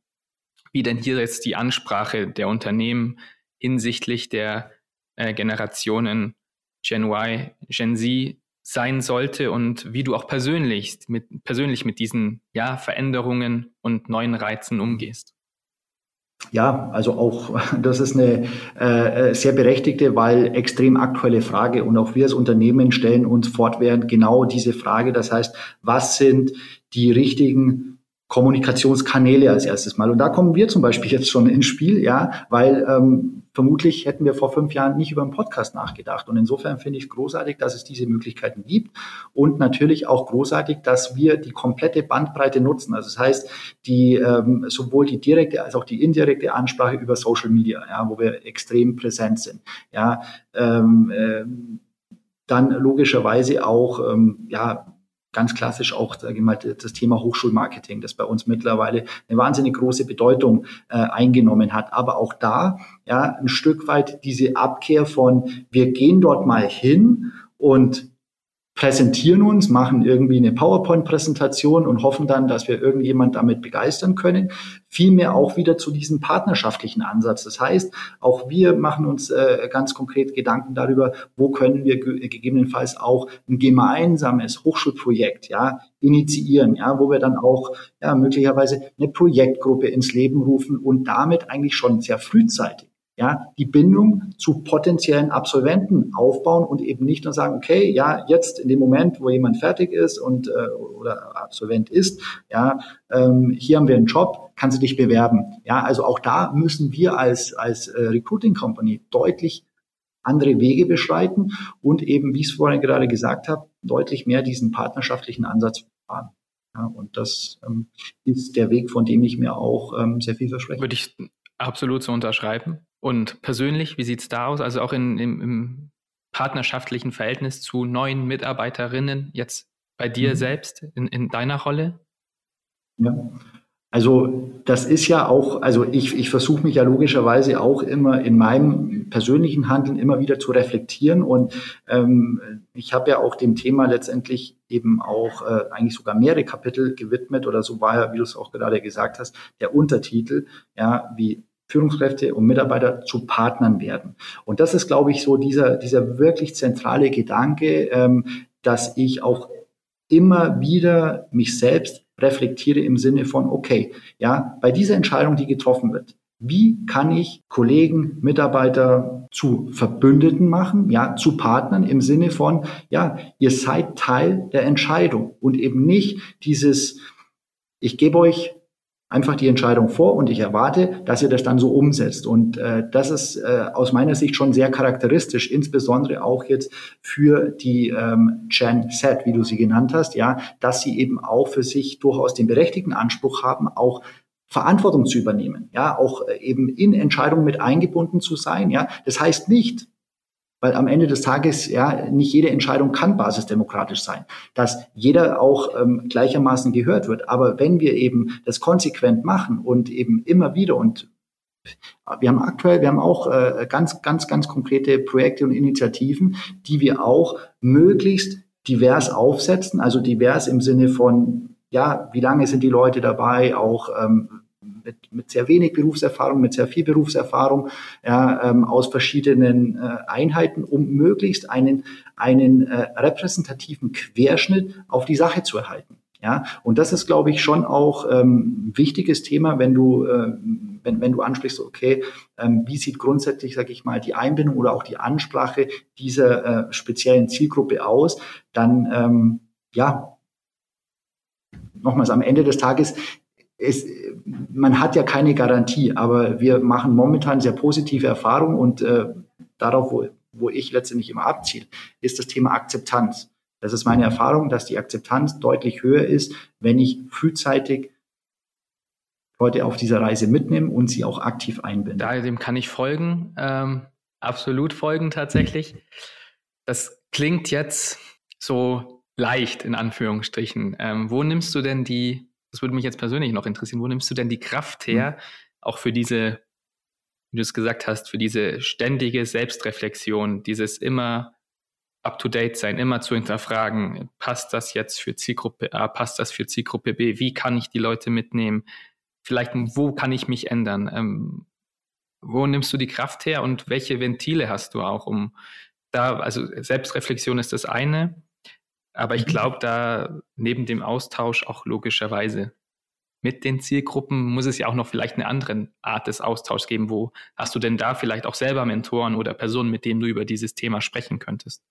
wie denn hier jetzt die Ansprache der Unternehmen hinsichtlich der äh, Generationen Gen Y, Gen Z sein sollte und wie du auch persönlich mit, persönlich mit diesen ja, Veränderungen und neuen Reizen umgehst. Ja, also auch das ist eine äh, sehr berechtigte, weil extrem aktuelle Frage und auch wir als Unternehmen stellen uns fortwährend genau diese Frage. Das heißt, was sind die richtigen Kommunikationskanäle als erstes Mal. Und da kommen wir zum Beispiel jetzt schon ins Spiel, ja, weil ähm, vermutlich hätten wir vor fünf Jahren nicht über einen Podcast nachgedacht. Und insofern finde ich großartig, dass es diese Möglichkeiten gibt und natürlich auch großartig, dass wir die komplette Bandbreite nutzen. Also das heißt, die ähm, sowohl die direkte als auch die indirekte Ansprache über Social Media, ja, wo wir extrem präsent sind. Ja, ähm, äh, dann logischerweise auch ähm, ja ganz klassisch auch sage ich mal, das Thema Hochschulmarketing, das bei uns mittlerweile eine wahnsinnig große Bedeutung äh, eingenommen hat. Aber auch da ja ein Stück weit diese Abkehr von wir gehen dort mal hin und präsentieren uns, machen irgendwie eine PowerPoint-Präsentation und hoffen dann, dass wir irgendjemand damit begeistern können. Vielmehr auch wieder zu diesem partnerschaftlichen Ansatz. Das heißt, auch wir machen uns äh, ganz konkret Gedanken darüber, wo können wir ge gegebenenfalls auch ein gemeinsames Hochschulprojekt ja, initiieren, ja, wo wir dann auch ja, möglicherweise eine Projektgruppe ins Leben rufen und damit eigentlich schon sehr frühzeitig ja, die Bindung zu potenziellen Absolventen aufbauen und eben nicht nur sagen, okay, ja, jetzt in dem Moment, wo jemand fertig ist und äh, oder Absolvent ist, ja, ähm, hier haben wir einen Job, kannst du dich bewerben. Ja, also auch da müssen wir als als äh, Recruiting Company deutlich andere Wege beschreiten und eben, wie ich es vorhin gerade gesagt habe, deutlich mehr diesen partnerschaftlichen Ansatz fahren. Ja, und das ähm, ist der Weg, von dem ich mir auch ähm, sehr viel verspreche. Würde ich absolut so unterschreiben. Und persönlich, wie sieht es da aus? Also auch in, im, im, partnerschaftlichen Verhältnis zu neuen Mitarbeiterinnen, jetzt bei dir mhm. selbst, in, in deiner Rolle? Ja, also das ist ja auch, also ich, ich versuche mich ja logischerweise auch immer in meinem persönlichen Handeln immer wieder zu reflektieren und ähm, ich habe ja auch dem Thema letztendlich eben auch äh, eigentlich sogar mehrere Kapitel gewidmet oder so war ja, wie du es auch gerade gesagt hast, der Untertitel, ja, wie Führungskräfte und Mitarbeiter zu Partnern werden. Und das ist, glaube ich, so dieser, dieser wirklich zentrale Gedanke, ähm, dass ich auch immer wieder mich selbst reflektiere im Sinne von, okay, ja, bei dieser Entscheidung, die getroffen wird, wie kann ich Kollegen, Mitarbeiter zu Verbündeten machen, ja, zu Partnern im Sinne von, ja, ihr seid Teil der Entscheidung und eben nicht dieses, ich gebe euch einfach die Entscheidung vor und ich erwarte, dass ihr das dann so umsetzt. Und äh, das ist äh, aus meiner Sicht schon sehr charakteristisch, insbesondere auch jetzt für die ähm, Gen Z, wie du sie genannt hast, ja, dass sie eben auch für sich durchaus den berechtigten Anspruch haben, auch Verantwortung zu übernehmen, ja, auch äh, eben in Entscheidungen mit eingebunden zu sein, ja. Das heißt nicht, weil am Ende des Tages ja nicht jede Entscheidung kann basisdemokratisch sein, dass jeder auch ähm, gleichermaßen gehört wird. Aber wenn wir eben das konsequent machen und eben immer wieder und wir haben aktuell, wir haben auch äh, ganz, ganz, ganz konkrete Projekte und Initiativen, die wir auch möglichst divers aufsetzen, also divers im Sinne von, ja, wie lange sind die Leute dabei, auch ähm, mit, mit sehr wenig Berufserfahrung, mit sehr viel Berufserfahrung ja, ähm, aus verschiedenen äh, Einheiten, um möglichst einen, einen äh, repräsentativen Querschnitt auf die Sache zu erhalten. Ja, und das ist, glaube ich, schon auch ähm, wichtiges Thema, wenn du, äh, wenn, wenn du ansprichst, okay, ähm, wie sieht grundsätzlich, sage ich mal, die Einbindung oder auch die Ansprache dieser äh, speziellen Zielgruppe aus, dann ähm, ja, nochmals am Ende des Tages es, man hat ja keine Garantie, aber wir machen momentan sehr positive Erfahrungen und äh, darauf, wo, wo ich letztendlich immer abziele, ist das Thema Akzeptanz. Das ist meine Erfahrung, dass die Akzeptanz deutlich höher ist, wenn ich frühzeitig Leute auf dieser Reise mitnehme und sie auch aktiv einbinde. Da, dem kann ich folgen, ähm, absolut folgen tatsächlich. Das klingt jetzt so leicht in Anführungsstrichen. Ähm, wo nimmst du denn die, das würde mich jetzt persönlich noch interessieren, wo nimmst du denn die Kraft her, mhm. auch für diese, wie du es gesagt hast, für diese ständige Selbstreflexion, dieses immer up-to-date sein, immer zu hinterfragen, passt das jetzt für Zielgruppe A, passt das für Zielgruppe B, wie kann ich die Leute mitnehmen, vielleicht wo kann ich mich ändern, ähm, wo nimmst du die Kraft her und welche Ventile hast du auch, um da, also Selbstreflexion ist das eine, aber ich mhm. glaube, da neben dem Austausch auch logischerweise mit den Zielgruppen muss es ja auch noch vielleicht eine andere Art des Austauschs geben. Wo hast du denn da vielleicht auch selber Mentoren oder Personen, mit denen du über dieses Thema sprechen könntest?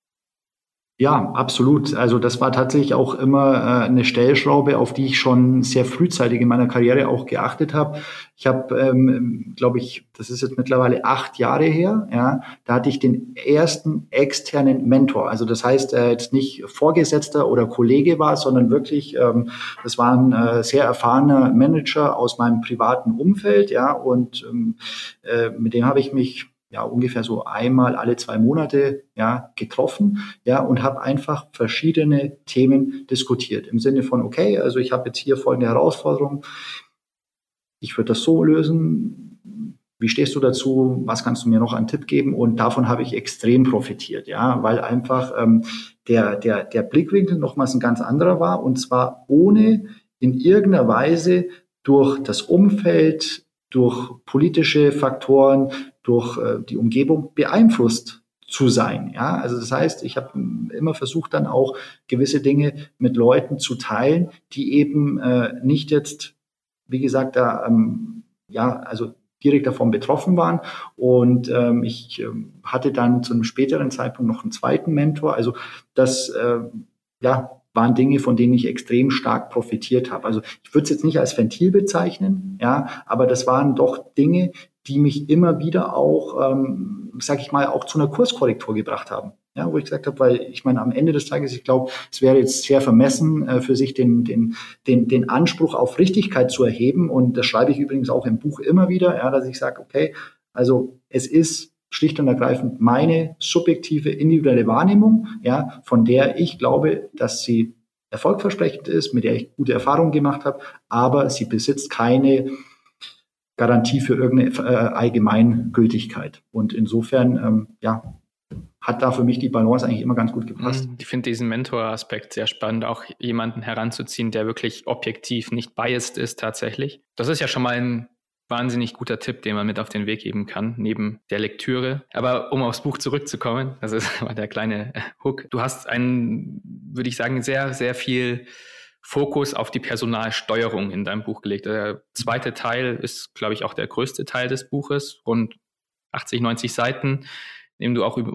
Ja, absolut. Also das war tatsächlich auch immer äh, eine Stellschraube, auf die ich schon sehr frühzeitig in meiner Karriere auch geachtet habe. Ich habe, ähm, glaube ich, das ist jetzt mittlerweile acht Jahre her, ja, da hatte ich den ersten externen Mentor. Also das heißt, äh, jetzt nicht Vorgesetzter oder Kollege war, sondern wirklich, ähm, das war ein äh, sehr erfahrener Manager aus meinem privaten Umfeld, ja, und ähm, äh, mit dem habe ich mich ja ungefähr so einmal alle zwei Monate ja getroffen ja und habe einfach verschiedene Themen diskutiert. Im Sinne von okay also ich habe jetzt hier folgende Herausforderung. Ich würde das so lösen. Wie stehst du dazu? Was kannst du mir noch einen Tipp geben? Und davon habe ich extrem profitiert ja weil einfach ähm, der der der Blickwinkel nochmals ein ganz anderer war. Und zwar ohne in irgendeiner Weise durch das Umfeld durch politische Faktoren, durch äh, die Umgebung beeinflusst zu sein. Ja, also das heißt, ich habe immer versucht, dann auch gewisse Dinge mit Leuten zu teilen, die eben äh, nicht jetzt, wie gesagt, da ähm, ja, also direkt davon betroffen waren. Und ähm, ich ähm, hatte dann zu einem späteren Zeitpunkt noch einen zweiten Mentor. Also das äh, ja, waren Dinge, von denen ich extrem stark profitiert habe. Also ich würde es jetzt nicht als Ventil bezeichnen, ja, aber das waren doch Dinge, die mich immer wieder auch, ähm, sag ich mal, auch zu einer Kurskorrektur gebracht haben. Ja, wo ich gesagt habe, weil ich meine, am Ende des Tages, ich glaube, es wäre jetzt sehr vermessen, äh, für sich den, den, den, den Anspruch auf Richtigkeit zu erheben. Und das schreibe ich übrigens auch im Buch immer wieder, ja, dass ich sage, okay, also es ist schlicht und ergreifend meine subjektive individuelle Wahrnehmung, ja, von der ich glaube, dass sie erfolgversprechend ist, mit der ich gute Erfahrungen gemacht habe, aber sie besitzt keine Garantie für irgendeine äh, Allgemeingültigkeit. Und insofern, ähm, ja, hat da für mich die Balance eigentlich immer ganz gut gepasst. Ich finde diesen Mentor-Aspekt sehr spannend, auch jemanden heranzuziehen, der wirklich objektiv nicht biased ist tatsächlich. Das ist ja schon mal ein wahnsinnig guter Tipp, den man mit auf den Weg geben kann, neben der Lektüre. Aber um aufs Buch zurückzukommen, das ist der kleine Hook. Du hast einen, würde ich sagen, sehr, sehr viel Fokus auf die Personalsteuerung in deinem Buch gelegt. Der zweite Teil ist, glaube ich, auch der größte Teil des Buches, rund 80, 90 Seiten indem du auch über,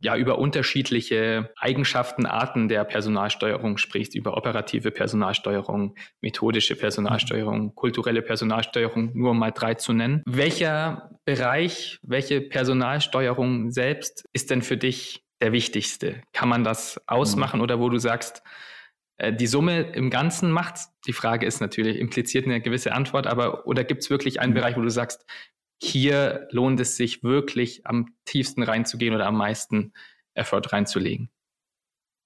ja, über unterschiedliche Eigenschaften, Arten der Personalsteuerung sprichst, über operative Personalsteuerung, methodische Personalsteuerung, kulturelle Personalsteuerung, nur um mal drei zu nennen. Welcher Bereich, welche Personalsteuerung selbst ist denn für dich der wichtigste? Kann man das ausmachen mhm. oder wo du sagst, die Summe im Ganzen macht Die Frage ist natürlich, impliziert eine gewisse Antwort, aber oder gibt es wirklich einen mhm. Bereich, wo du sagst, hier lohnt es sich wirklich am tiefsten reinzugehen oder am meisten Effort reinzulegen?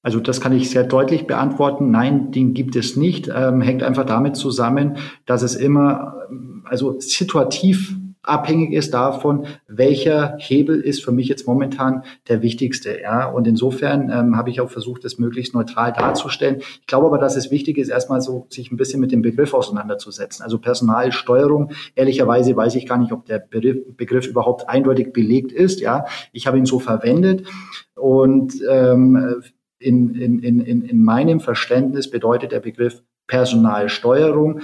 Also das kann ich sehr deutlich beantworten. Nein, den gibt es nicht. Ähm, hängt einfach damit zusammen, dass es immer, ähm, also situativ abhängig ist davon, welcher Hebel ist für mich jetzt momentan der wichtigste. Ja, und insofern ähm, habe ich auch versucht, das möglichst neutral darzustellen. Ich glaube aber, dass es wichtig ist, erstmal so sich ein bisschen mit dem Begriff auseinanderzusetzen. Also Personalsteuerung. Ehrlicherweise weiß ich gar nicht, ob der Begriff überhaupt eindeutig belegt ist. Ja, ich habe ihn so verwendet und ähm, in, in, in, in meinem Verständnis bedeutet der Begriff Personalsteuerung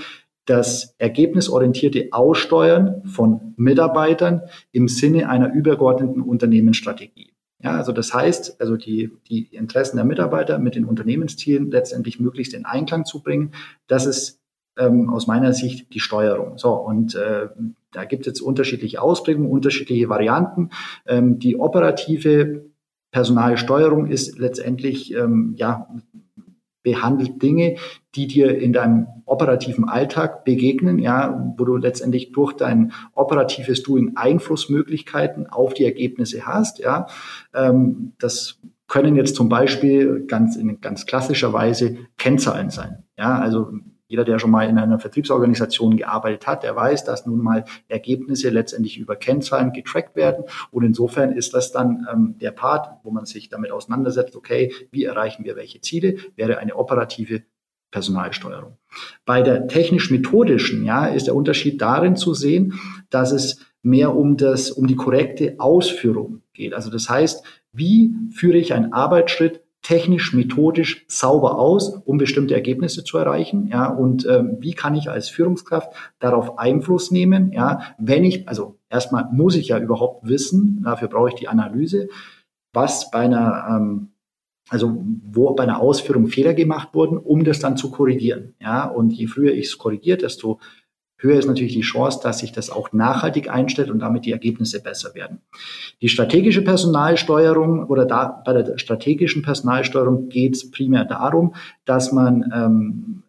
das ergebnisorientierte Aussteuern von Mitarbeitern im Sinne einer übergeordneten Unternehmensstrategie. Ja, also das heißt, also die, die Interessen der Mitarbeiter mit den Unternehmenszielen letztendlich möglichst in Einklang zu bringen, das ist ähm, aus meiner Sicht die Steuerung. So, und äh, da gibt es jetzt unterschiedliche Ausprägungen, unterschiedliche Varianten. Ähm, die operative Personalsteuerung ist letztendlich ähm, ja behandelt Dinge, die dir in deinem operativen Alltag begegnen, ja, wo du letztendlich durch dein operatives Doing Einflussmöglichkeiten auf die Ergebnisse hast, ja. Ähm, das können jetzt zum Beispiel ganz in ganz klassischer Weise Kennzahlen sein, ja, also jeder, der schon mal in einer Vertriebsorganisation gearbeitet hat, der weiß, dass nun mal Ergebnisse letztendlich über Kennzahlen getrackt werden. Und insofern ist das dann ähm, der Part, wo man sich damit auseinandersetzt, okay, wie erreichen wir welche Ziele, wäre eine operative Personalsteuerung. Bei der technisch-methodischen, ja, ist der Unterschied darin zu sehen, dass es mehr um das, um die korrekte Ausführung geht. Also das heißt, wie führe ich einen Arbeitsschritt technisch, methodisch sauber aus, um bestimmte Ergebnisse zu erreichen? Ja, und ähm, wie kann ich als Führungskraft darauf Einfluss nehmen? Ja, wenn ich, also erstmal muss ich ja überhaupt wissen, dafür brauche ich die Analyse, was bei einer ähm, also wo bei einer Ausführung Fehler gemacht wurden, um das dann zu korrigieren. Ja, und je früher ich es korrigiere, desto höher ist natürlich die Chance, dass sich das auch nachhaltig einstellt und damit die Ergebnisse besser werden. Die strategische Personalsteuerung oder da, bei der strategischen Personalsteuerung geht es primär darum, dass man ähm,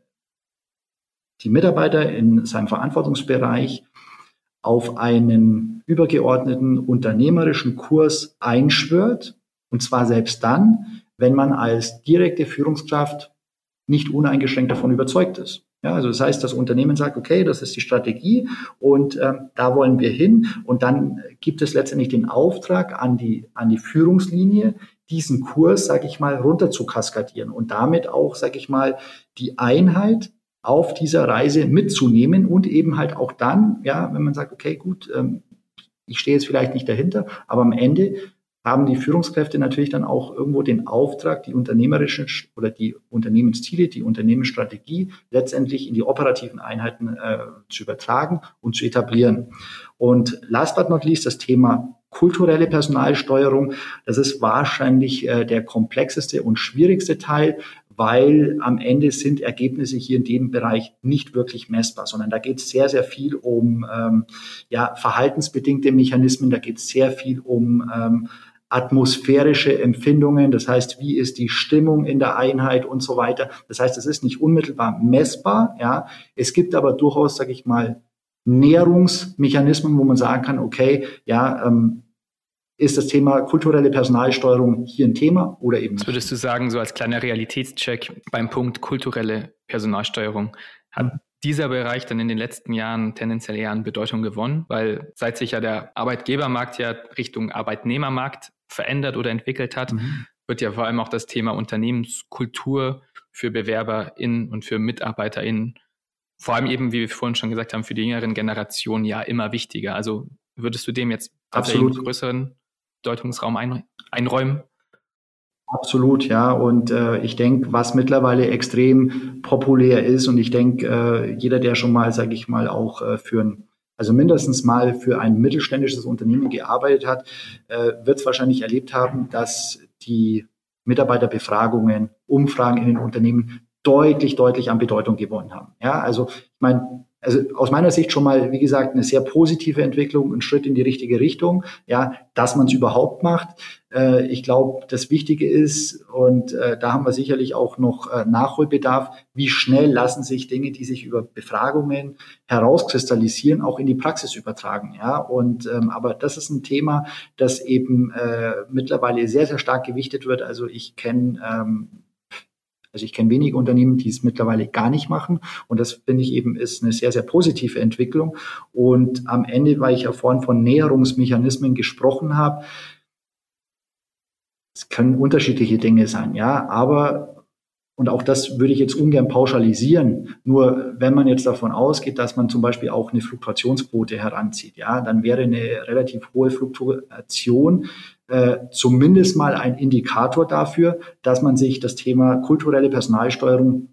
die Mitarbeiter in seinem Verantwortungsbereich auf einen übergeordneten unternehmerischen Kurs einschwört. Und zwar selbst dann, wenn man als direkte Führungskraft nicht uneingeschränkt davon überzeugt ist. Ja, also das heißt, das Unternehmen sagt, okay, das ist die Strategie und äh, da wollen wir hin. Und dann gibt es letztendlich den Auftrag an die, an die Führungslinie, diesen Kurs, sage ich mal, runter zu kaskadieren und damit auch, sage ich mal, die Einheit auf dieser Reise mitzunehmen und eben halt auch dann, ja, wenn man sagt, okay, gut, ähm, ich stehe jetzt vielleicht nicht dahinter, aber am Ende haben die Führungskräfte natürlich dann auch irgendwo den Auftrag, die unternehmerischen oder die Unternehmensziele, die Unternehmensstrategie letztendlich in die operativen Einheiten äh, zu übertragen und zu etablieren. Und last but not least das Thema kulturelle Personalsteuerung. Das ist wahrscheinlich äh, der komplexeste und schwierigste Teil, weil am Ende sind Ergebnisse hier in dem Bereich nicht wirklich messbar, sondern da geht es sehr, sehr viel um ähm, ja, verhaltensbedingte Mechanismen, da geht es sehr viel um ähm, atmosphärische Empfindungen, das heißt, wie ist die Stimmung in der Einheit und so weiter. Das heißt, es ist nicht unmittelbar messbar, ja. Es gibt aber durchaus, sage ich mal, Näherungsmechanismen, wo man sagen kann, okay, ja, ähm, ist das Thema kulturelle Personalsteuerung hier ein Thema oder eben nicht? Was würdest du sagen, so als kleiner Realitätscheck beim Punkt kulturelle Personalsteuerung, hat mhm. dieser Bereich dann in den letzten Jahren tendenziell eher an Bedeutung gewonnen, weil seit sich ja der Arbeitgebermarkt ja Richtung Arbeitnehmermarkt verändert oder entwickelt hat, mhm. wird ja vor allem auch das Thema Unternehmenskultur für BewerberInnen und für MitarbeiterInnen, vor allem eben, wie wir vorhin schon gesagt haben, für die jüngeren Generationen ja immer wichtiger. Also würdest du dem jetzt absolut größeren Deutungsraum ein, einräumen? Absolut, ja. Und äh, ich denke, was mittlerweile extrem populär ist, und ich denke, äh, jeder, der schon mal, sage ich mal, auch äh, für ein also mindestens mal für ein mittelständisches Unternehmen gearbeitet hat, äh, wird es wahrscheinlich erlebt haben, dass die Mitarbeiterbefragungen, Umfragen in den Unternehmen deutlich, deutlich an Bedeutung gewonnen haben. Ja, also ich meine, also aus meiner Sicht schon mal, wie gesagt, eine sehr positive Entwicklung, ein Schritt in die richtige Richtung, ja, dass man es überhaupt macht. Äh, ich glaube, das Wichtige ist, und äh, da haben wir sicherlich auch noch äh, Nachholbedarf, wie schnell lassen sich Dinge, die sich über Befragungen herauskristallisieren, auch in die Praxis übertragen. Ja, und ähm, aber das ist ein Thema, das eben äh, mittlerweile sehr, sehr stark gewichtet wird. Also ich kenne ähm, Also ich kenne wenige Unternehmen, die es mittlerweile gar nicht machen. Und das finde ich eben ist eine sehr, sehr positive Entwicklung. Und am Ende, weil ich ja vorhin von Näherungsmechanismen gesprochen habe, es können unterschiedliche Dinge sein, ja, aber und auch das würde ich jetzt ungern pauschalisieren. Nur wenn man jetzt davon ausgeht, dass man zum Beispiel auch eine Fluktuationsquote heranzieht, ja, dann wäre eine relativ hohe Fluktuation äh, zumindest mal ein Indikator dafür, dass man sich das Thema kulturelle Personalsteuerung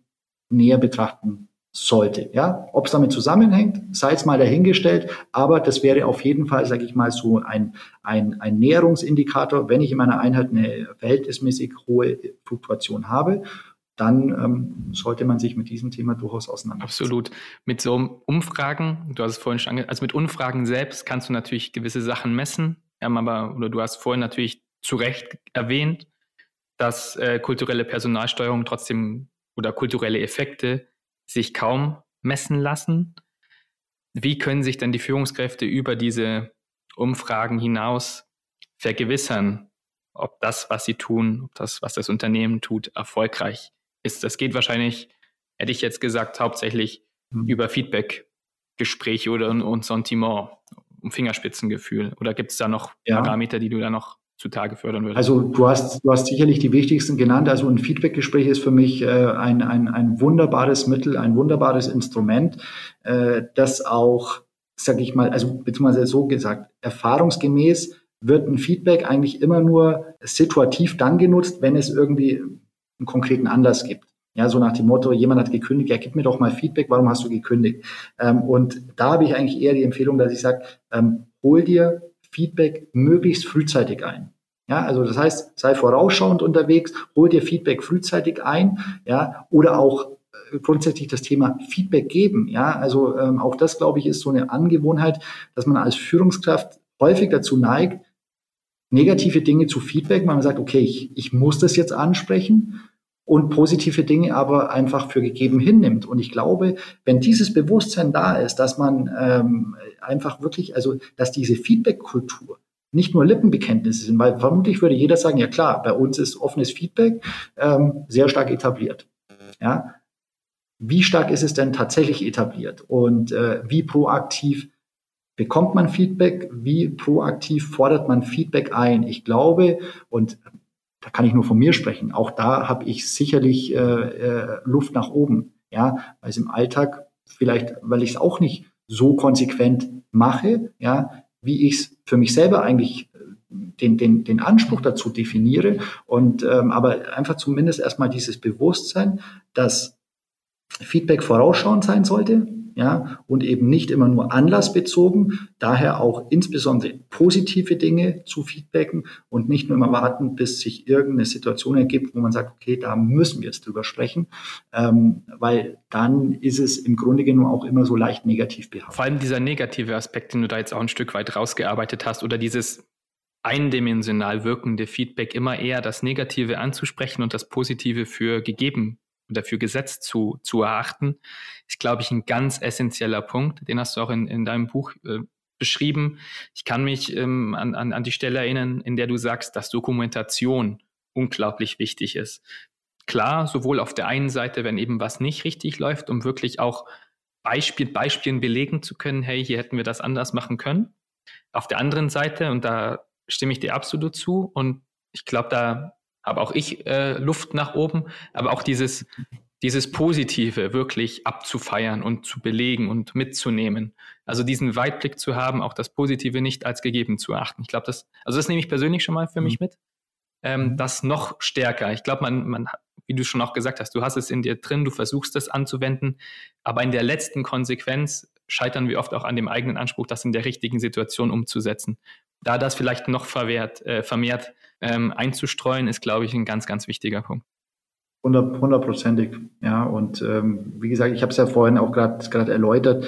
näher betrachten sollte. Ja, ob es damit zusammenhängt, sei es mal dahingestellt, aber das wäre auf jeden Fall, sage ich mal, so ein, ein, ein Näherungsindikator, wenn ich in meiner Einheit eine verhältnismäßig hohe Fluktuation habe dann ähm, sollte man sich mit diesem Thema durchaus auseinandersetzen. Absolut. Mit so Umfragen, du hast es vorhin schon ange also mit Umfragen selbst kannst du natürlich gewisse Sachen messen, aber, oder du hast vorhin natürlich zu Recht erwähnt, dass äh, kulturelle Personalsteuerung trotzdem oder kulturelle Effekte sich kaum messen lassen. Wie können sich denn die Führungskräfte über diese Umfragen hinaus vergewissern, ob das, was sie tun, ob das, was das Unternehmen tut, erfolgreich ist. Das geht wahrscheinlich, hätte ich jetzt gesagt, hauptsächlich mhm. über Feedback-Gespräche oder und Sentiment, Fingerspitzengefühl. Oder gibt es da noch ja. Parameter, die du da noch zutage fördern würdest? Also du hast, du hast sicherlich die wichtigsten genannt. Also ein Feedback-Gespräch ist für mich äh, ein, ein, ein wunderbares Mittel, ein wunderbares Instrument, äh, das auch, sag ich mal, also beziehungsweise so gesagt, erfahrungsgemäß wird ein Feedback eigentlich immer nur situativ dann genutzt, wenn es irgendwie einen konkreten Anlass gibt. Ja, so nach dem Motto, jemand hat gekündigt, ja, gib mir doch mal Feedback, warum hast du gekündigt? Ähm, und da habe ich eigentlich eher die Empfehlung, dass ich sage, ähm, hol dir Feedback möglichst frühzeitig ein. Ja, also das heißt, sei vorausschauend unterwegs, hol dir Feedback frühzeitig ein, ja, oder auch äh, grundsätzlich das Thema Feedback geben. Ja, also ähm, auch das, glaube ich, ist so eine Angewohnheit, dass man als Führungskraft häufig dazu neigt, negative Dinge zu Feedback, weil man sagt, okay, ich, ich muss das jetzt ansprechen und positive Dinge aber einfach für gegeben hinnimmt. Und ich glaube, wenn dieses Bewusstsein da ist, dass man ähm, einfach wirklich, also dass diese Feedback-Kultur nicht nur Lippenbekenntnisse sind, weil vermutlich würde jeder sagen, ja klar, bei uns ist offenes Feedback ähm, sehr stark etabliert. Ja, wie stark ist es denn tatsächlich etabliert und äh, wie proaktiv bekommt man Feedback? Wie proaktiv fordert man Feedback ein? Ich glaube, und da kann ich nur von mir sprechen, auch da habe ich sicherlich äh, äh, Luft nach oben. Ja, weil es im Alltag vielleicht, weil ich es auch nicht so konsequent mache, ja, wie ich es für mich selber eigentlich äh, den, den, den Anspruch dazu definiere. Und ähm, aber einfach zumindest erstmal dieses Bewusstsein, dass Feedback vorausschauend sein sollte, ja, und eben nicht immer nur anlassbezogen, daher auch insbesondere positive Dinge zu feedbacken und nicht nur immer warten, bis sich irgendeine Situation ergibt, wo man sagt, okay, da müssen wir jetzt drüber sprechen, ähm, weil dann ist es im Grunde genommen auch immer so leicht negativ behaftet. Vor allem dieser negative Aspekt, den du da jetzt auch ein Stück weit rausgearbeitet hast oder dieses eindimensional wirkende Feedback immer eher das Negative anzusprechen und das Positive für gegeben oder für gesetzt zu, zu erachten, ist, glaube ich, ein ganz essentieller Punkt. Den hast du auch in, in deinem Buch äh, beschrieben. Ich kann mich ähm, an, an, an die Stelle erinnern, in der du sagst, dass Dokumentation unglaublich wichtig ist. Klar, sowohl auf der einen Seite, wenn eben was nicht richtig läuft, um wirklich auch Beispiel, Beispielen belegen zu können, hey, hier hätten wir das anders machen können. Auf der anderen Seite, und da stimme ich dir absolut zu, und ich glaube, da habe auch ich äh, Luft nach oben, aber auch dieses, dieses Positive wirklich abzufeiern und zu belegen und mitzunehmen. Also diesen Weitblick zu haben, auch das Positive nicht als gegeben zu achten. Ich glaube, das, also das nehme ich persönlich schon mal für mich mhm. mit. Ähm, mhm. das noch stärker. Ich glaube, man, man, wie du schon auch gesagt hast, du hast es in dir drin, du versuchst es anzuwenden, aber in der letzten Konsequenz scheitern wir oft auch an dem eigenen Anspruch, das in der richtigen Situation umzusetzen. Da das vielleicht noch verwehrt, äh, vermehrt ähm, einzustreuen, ist, glaube ich, ein ganz, ganz wichtiger Punkt. Hundertprozentig, ja. Und ähm, wie gesagt, ich habe es ja vorhin auch gerade erläutert.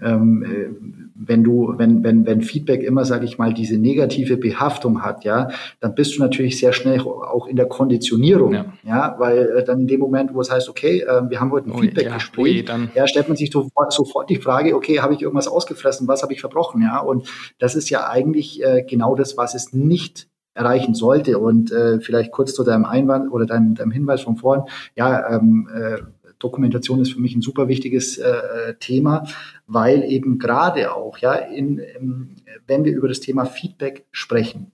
Ähm, äh, wenn du, wenn, wenn, wenn Feedback immer, sage ich mal, diese negative Behaftung hat, ja, dann bist du natürlich sehr schnell auch in der Konditionierung, ja, ja weil äh, dann in dem Moment, wo es heißt, okay, äh, wir haben heute ein oh, Feedbackgespräch, ja, ja, stellt man sich sofort, sofort die Frage, okay, habe ich irgendwas ausgefressen, was habe ich verbrochen, ja, und das ist ja eigentlich äh, genau das, was es nicht erreichen sollte. Und äh, vielleicht kurz zu deinem Einwand oder deinem, deinem Hinweis von vorhin. Ja, ähm, äh, Dokumentation ist für mich ein super wichtiges äh, Thema, weil eben gerade auch, ja, in, in, wenn wir über das Thema Feedback sprechen,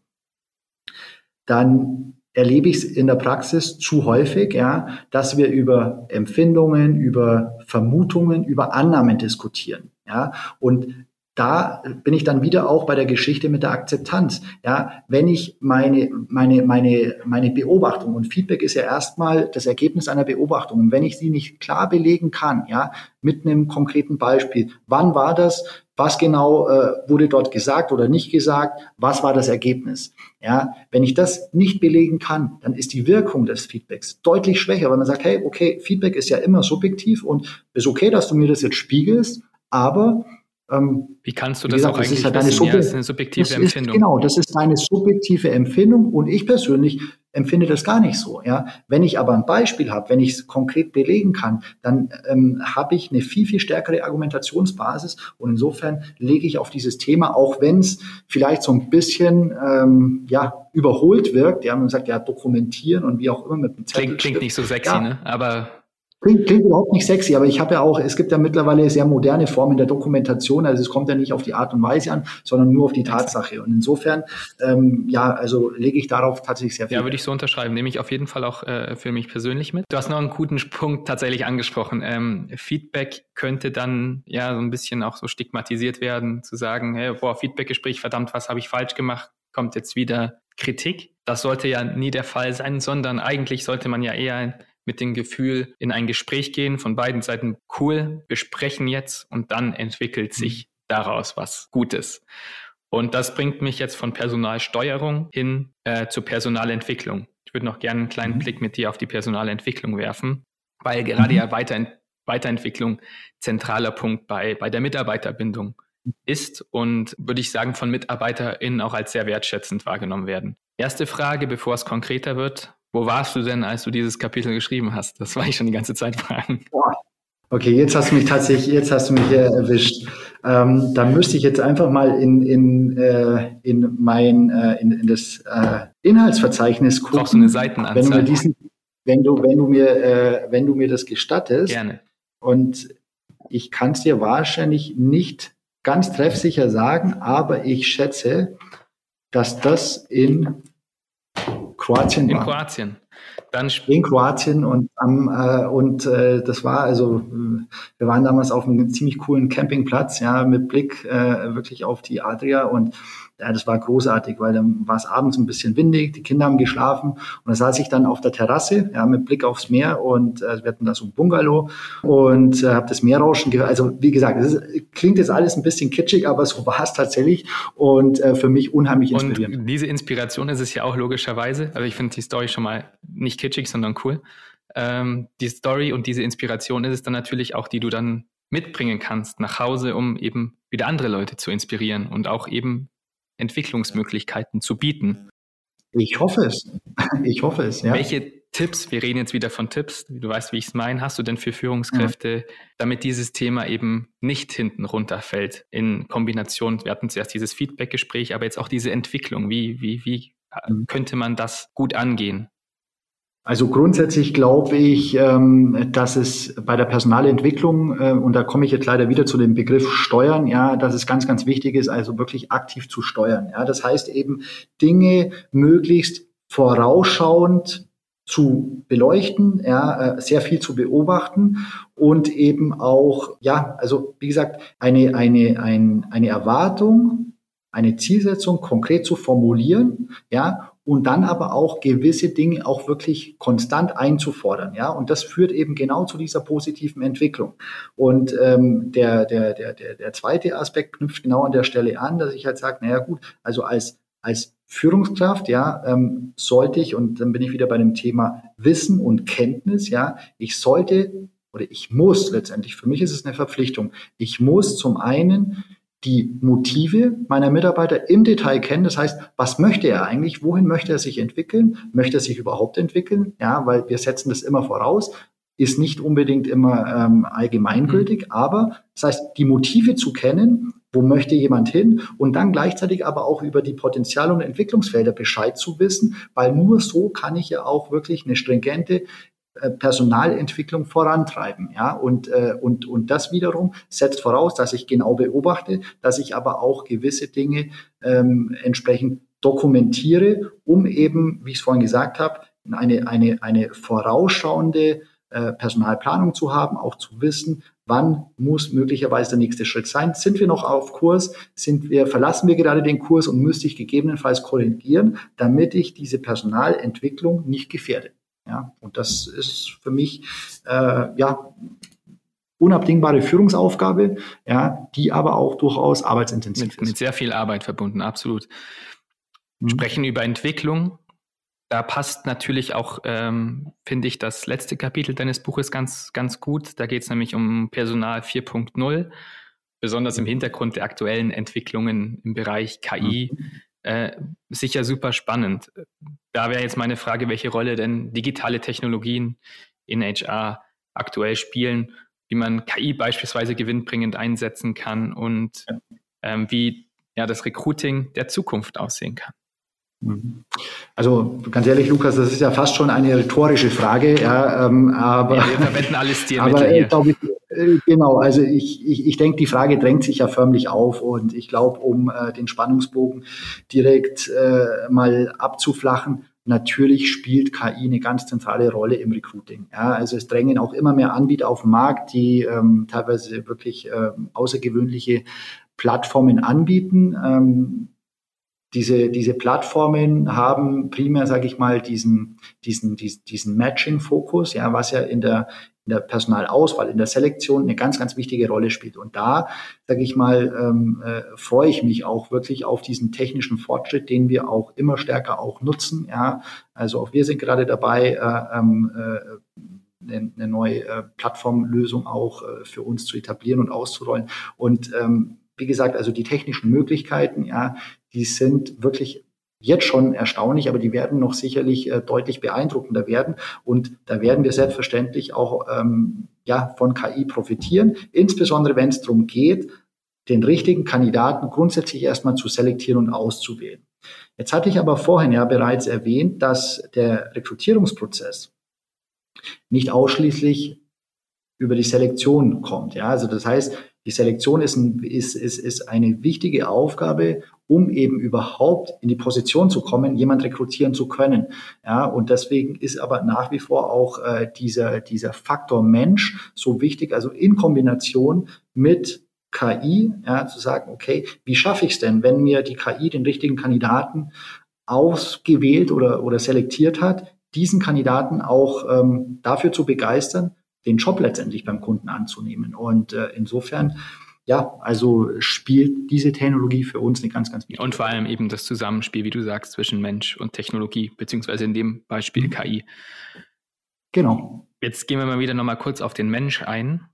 dann erlebe ich es in der Praxis zu häufig, ja, dass wir über Empfindungen, über Vermutungen, über Annahmen diskutieren. Ja, und da bin ich dann wieder auch bei der Geschichte mit der Akzeptanz. Ja, wenn ich meine, meine, meine, meine Beobachtung und Feedback ist ja erstmal das Ergebnis einer Beobachtung. Und wenn ich sie nicht klar belegen kann, ja, mit einem konkreten Beispiel, wann war das? Was genau äh, wurde dort gesagt oder nicht gesagt? Was war das Ergebnis? Ja, wenn ich das nicht belegen kann, dann ist die Wirkung des Feedbacks deutlich schwächer, weil man sagt, hey, okay, Feedback ist ja immer subjektiv und ist okay, dass du mir das jetzt spiegelst, aber ähm, Wie kannst du das gesagt, auch eigentlich das ist ja deine wissen? Ja, das ist eine subjektive das Empfindung. Ist, genau, das ist deine subjektive Empfindung und ich persönlich empfinde das gar nicht so. Ja, wenn ich aber ein Beispiel habe, wenn ich es konkret belegen kann, dann ähm, habe ich eine viel viel stärkere Argumentationsbasis und insofern lege ich auf dieses Thema, auch wenn es vielleicht so ein bisschen ähm, ja überholt wirkt. Ja, man sagt ja dokumentieren und wie auch immer mit dem Zettel. Klingt, klingt nicht so sexy, ja. ne? Aber Klingt, klingt überhaupt nicht sexy, aber ich habe ja auch, es gibt ja mittlerweile sehr moderne Formen der Dokumentation. Also es kommt ja nicht auf die Art und Weise an, sondern nur auf die Tatsache. Und insofern, ähm, ja, also lege ich darauf tatsächlich sehr viel. Ja, würde ich so unterschreiben. Nehme ich auf jeden Fall auch äh, für mich persönlich mit. Du hast noch einen guten Punkt tatsächlich angesprochen. Ähm, Feedback könnte dann ja so ein bisschen auch so stigmatisiert werden, zu sagen, hey, boah, Feedbackgespräch, verdammt, was habe ich falsch gemacht? Kommt jetzt wieder Kritik. Das sollte ja nie der Fall sein, sondern eigentlich sollte man ja eher mit dem Gefühl in ein Gespräch gehen von beiden Seiten, cool, wir sprechen jetzt und dann entwickelt mhm. sich daraus was Gutes. Und das bringt mich jetzt von Personalsteuerung hin äh, zur Personalentwicklung. Ich würde noch gerne einen kleinen mhm. Blick mit dir auf die Personalentwicklung werfen, weil gerade mhm. ja Weiterent Weiterentwicklung zentraler Punkt bei, bei der Mitarbeiterbindung ist und würde ich sagen, von MitarbeiterInnen auch als sehr wertschätzend wahrgenommen werden. Erste Frage, bevor es konkreter wird. Wo warst du denn, als du dieses Kapitel geschrieben hast? Das war ich schon die ganze Zeit fragen. Okay, jetzt hast du mich tatsächlich, jetzt hast du mich hier erwischt. Ähm, da müsste ich jetzt einfach mal in, in, äh, in mein äh, in, in das äh, Inhaltsverzeichnis gucken. Brauchst du eine Seitenanzahl? Wenn du mir diesen, wenn du, wenn du mir, äh, wenn du mir das gestattest. Gerne. Und ich kann es dir wahrscheinlich nicht ganz treffsicher sagen, aber ich schätze, dass das in Kroatien In war. Kroatien. Dann in Kroatien und am äh, und äh, das war also wir waren damals auf einem ziemlich coolen Campingplatz ja mit Blick äh, wirklich auf die Adria und ja, das war großartig, weil dann war es abends ein bisschen windig, die Kinder haben geschlafen und da saß ich dann auf der Terrasse, ja, mit Blick aufs Meer und äh, wir hatten da so ein Bungalow und äh, habe das Meerrauschen gehört. Also wie gesagt, es klingt jetzt alles ein bisschen kitschig, aber so war es tatsächlich und äh, für mich unheimlich inspirierend. Und diese Inspiration ist es ja auch logischerweise, also ich finde die Story schon mal nicht kitschig, sondern cool. Ähm, die Story und diese Inspiration ist es dann natürlich auch, die du dann mitbringen kannst nach Hause, um eben wieder andere Leute zu inspirieren und auch eben Entwicklungsmöglichkeiten zu bieten. Ich hoffe es. Ich hoffe es, ja. Welche Tipps, wir reden jetzt wieder von Tipps, du weißt, wie ich es meine, hast du denn für Führungskräfte, mhm. damit dieses Thema eben nicht hinten runterfällt in Kombination, wir hatten zuerst dieses Feedback-Gespräch, aber jetzt auch diese Entwicklung, wie, wie, wie mhm. könnte man das gut angehen? Also grundsätzlich glaube ich, ähm, dass es bei der Personalentwicklung, äh, und da komme ich jetzt leider wieder zu dem Begriff Steuern, ja, dass es ganz, ganz wichtig ist, also wirklich aktiv zu steuern. Ja, das heißt eben Dinge möglichst vorausschauend zu beleuchten, ja, äh, sehr viel zu beobachten und eben auch, ja, also wie gesagt, eine, eine, ein, eine Erwartung, eine Zielsetzung konkret zu formulieren, ja, und dann aber auch gewisse Dinge auch wirklich konstant einzufordern. Ja, und das führt eben genau zu dieser positiven Entwicklung. Und ähm, der, der, der, der, der zweite Aspekt knüpft genau an der Stelle an, dass ich halt sage, naja gut, also als, als Führungskraft, ja, ähm, sollte ich, und dann bin ich wieder bei dem Thema Wissen und Kenntnis, ja, ich sollte oder ich muss letztendlich, für mich ist es eine Verpflichtung, ich muss zum einen die Motive meiner Mitarbeiter im Detail kennen. Das heißt, was möchte er eigentlich? Wohin möchte er sich entwickeln? Möchte er sich überhaupt entwickeln? Ja, weil wir setzen das immer voraus. Ist nicht unbedingt immer ähm, allgemeingültig, mhm. aber das heißt, die Motive zu kennen, wo möchte jemand hin und dann gleichzeitig aber auch über die Potenziale und Entwicklungsfelder Bescheid zu wissen, weil nur so kann ich ja auch wirklich eine stringente Personalentwicklung vorantreiben. Ja, und, äh, und, und das wiederum setzt voraus, dass ich genau beobachte, dass ich aber auch gewisse Dinge ähm, entsprechend dokumentiere, um eben, wie ich es vorhin gesagt habe, eine, eine, eine vorausschauende äh, Personalplanung zu haben, auch zu wissen, wann muss möglicherweise der nächste Schritt sein. Sind wir noch auf Kurs? Sind wir, verlassen wir gerade den Kurs und müsste ich gegebenenfalls korrigieren, damit ich diese Personalentwicklung nicht gefährde? Ja, und das ist für mich äh, ja unabdingbare Führungsaufgabe, ja, die aber auch durchaus arbeitsintensiv mit, ist. Mit sehr viel Arbeit verbunden, absolut. Mhm. Sprechen über Entwicklung. Da passt natürlich auch, ähm, finde ich, das letzte Kapitel deines Buches ganz, ganz gut. Da geht es nämlich um Personal 4.0, besonders im Hintergrund der aktuellen Entwicklungen im Bereich KI. Mhm äh, sicher super spannend. Da wäre jetzt meine Frage, welche Rolle denn digitale Technologien in HR aktuell spielen, wie man KI beispielsweise gewinnbringend einsetzen kann und ähm, wie ja, das Recruiting der Zukunft aussehen kann. Also ganz ehrlich, Lukas, das ist ja fast schon eine rhetorische Frage, ja, ähm, aber ja, wir verwenden alles dir aber, äh, ich, äh, genau, also ich, ich, ich denke, die Frage drängt sich ja förmlich auf und ich glaube, um äh, den Spannungsbogen direkt äh, mal abzuflachen, natürlich spielt KI eine ganz zentrale Rolle im Recruiting. Ja, also es drängen auch immer mehr Anbieter auf den Markt, die ähm, teilweise wirklich ähm, außergewöhnliche Plattformen anbieten. Ähm, diese, diese Plattformen haben primär, sage ich mal, diesen, diesen, diesen, diesen Matching-Fokus, ja, was ja in der, in der Personalauswahl, in der Selektion eine ganz, ganz wichtige Rolle spielt. Und da, sage ich mal, ähm, äh, freue ich mich auch wirklich auf diesen technischen Fortschritt, den wir auch immer stärker auch nutzen. Ja, also auch wir sind gerade dabei, äh, ähm, äh, eine, neue äh, Plattformlösung auch äh, für uns zu etablieren und auszurollen. Und ähm, wie gesagt, also die technischen Möglichkeiten, ja, die sind wirklich jetzt schon erstaunlich, aber die werden noch sicherlich äh, deutlich beeindruckender werden. Und da werden wir selbstverständlich auch ähm, ja, von KI profitieren, insbesondere wenn es darum geht, den richtigen Kandidaten grundsätzlich erstmal zu selektieren und auszuwählen. Jetzt hatte ich aber vorhin ja bereits erwähnt, dass der Rekrutierungsprozess nicht ausschließlich über die Selektion kommt. Ja, also das heißt, die Selektion ist, ein, ist, ist, ist eine wichtige Aufgabe, um eben überhaupt in die Position zu kommen, jemand rekrutieren zu können. Ja, und deswegen ist aber nach wie vor auch äh, dieser, dieser Faktor Mensch so wichtig, also in Kombination mit KI, ja, zu sagen, okay, wie schaffe ich es denn, wenn mir die KI den richtigen Kandidaten ausgewählt oder, oder selektiert hat, diesen Kandidaten auch ähm, dafür zu begeistern, den Job letztendlich beim Kunden anzunehmen. Und äh, insofern, ja, also spielt diese Technologie für uns eine ganz, ganz wichtige Und vor allem eben das Zusammenspiel, wie du sagst, zwischen Mensch und Technologie, beziehungsweise in dem Beispiel mhm. KI. Genau. Jetzt gehen wir mal wieder nochmal kurz auf den Mensch ein.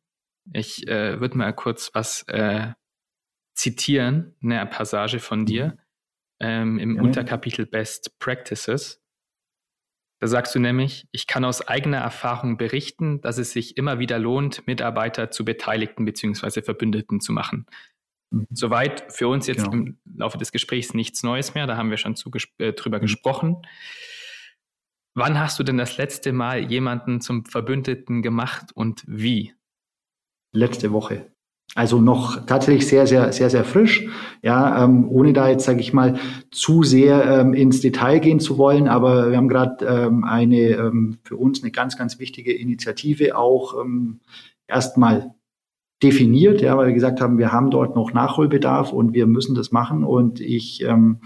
Ich äh, würde mal kurz was äh, zitieren, eine Passage von dir ähm, im ja. Unterkapitel Best Practices. Da sagst du nämlich, ich kann aus eigener Erfahrung berichten, dass es sich immer wieder lohnt, Mitarbeiter zu Beteiligten bzw. Verbündeten zu machen. Mhm. Soweit für uns jetzt genau. im Laufe des Gesprächs nichts Neues mehr, da haben wir schon zu, äh, drüber mhm. gesprochen. Wann hast du denn das letzte Mal jemanden zum Verbündeten gemacht und wie? Letzte Woche. Also noch tatsächlich sehr, sehr, sehr, sehr frisch. Ja, ähm, ohne da jetzt, sage ich mal, zu sehr ähm, ins Detail gehen zu wollen. Aber wir haben gerade ähm, eine ähm, für uns eine ganz, ganz wichtige Initiative auch ähm, erstmal definiert, ja, weil wir gesagt haben, wir haben dort noch Nachholbedarf und wir müssen das machen. Und ich ähm,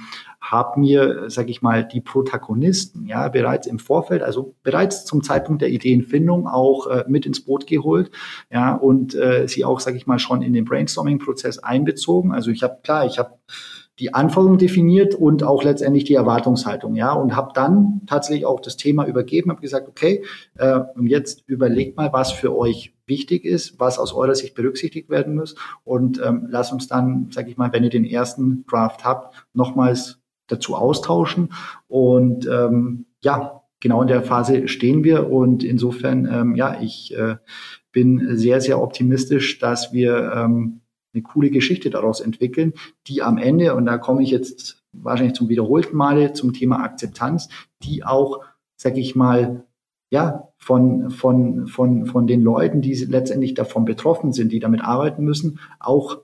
habe mir, sage ich mal, die Protagonisten ja bereits im Vorfeld, also bereits zum Zeitpunkt der Ideenfindung auch äh, mit ins Boot geholt, ja, und äh, sie auch, sage ich mal, schon in den Brainstorming-Prozess einbezogen. Also ich habe klar, ich habe die Anforderungen definiert und auch letztendlich die Erwartungshaltung, ja, und habe dann tatsächlich auch das Thema übergeben, habe gesagt, okay, äh, jetzt überlegt mal, was für euch wichtig ist, was aus eurer Sicht berücksichtigt werden muss und ähm, lasst uns dann, sage ich mal, wenn ihr den ersten Draft habt, nochmals dazu austauschen. Und ähm, ja, genau in der Phase stehen wir. Und insofern, ähm, ja, ich äh, bin sehr, sehr optimistisch, dass wir ähm, eine coole Geschichte daraus entwickeln, die am Ende, und da komme ich jetzt wahrscheinlich zum wiederholten Male zum Thema Akzeptanz, die auch, sag ich mal, ja, von, von, von, von den Leuten, die letztendlich davon betroffen sind, die damit arbeiten müssen, auch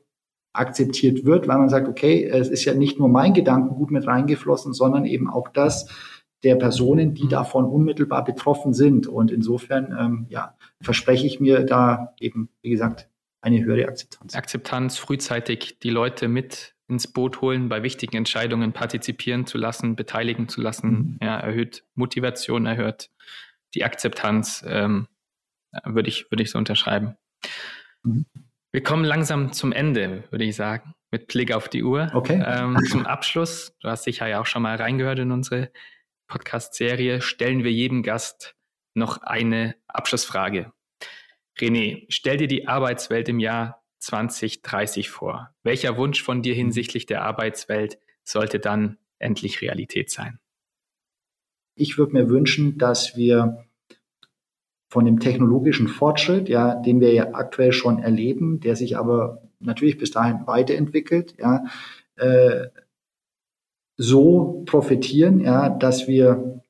akzeptiert wird, weil man sagt, okay, es ist ja nicht nur mein Gedankengut mit reingeflossen, sondern eben auch das der Personen, die mhm. davon unmittelbar betroffen sind. Und insofern, ähm, ja, verspreche ich mir da eben, wie gesagt, eine höhere Akzeptanz. Akzeptanz, frühzeitig die Leute mit ins Boot holen, bei wichtigen Entscheidungen partizipieren zu lassen, beteiligen zu lassen, mhm. ja, erhöht Motivation, erhöht die Akzeptanz, ähm, würde ich, würde ich so unterschreiben. Mhm. Wir kommen langsam zum Ende, würde ich sagen, mit Blick auf die Uhr. Okay. Ähm, zum Abschluss, du hast sicher ja auch schon mal reingehört in unsere Podcast-Serie, stellen wir jedem Gast noch eine Abschlussfrage. René, stell dir die Arbeitswelt im Jahr 2030 vor. Welcher Wunsch von dir hinsichtlich der Arbeitswelt sollte dann endlich Realität sein? Ich würde mir wünschen, dass wir von dem technologischen Fortschritt, ja, den wir ja aktuell schon erleben, der sich aber natürlich bis dahin weiterentwickelt, ja, äh, so profitieren, ja, dass wir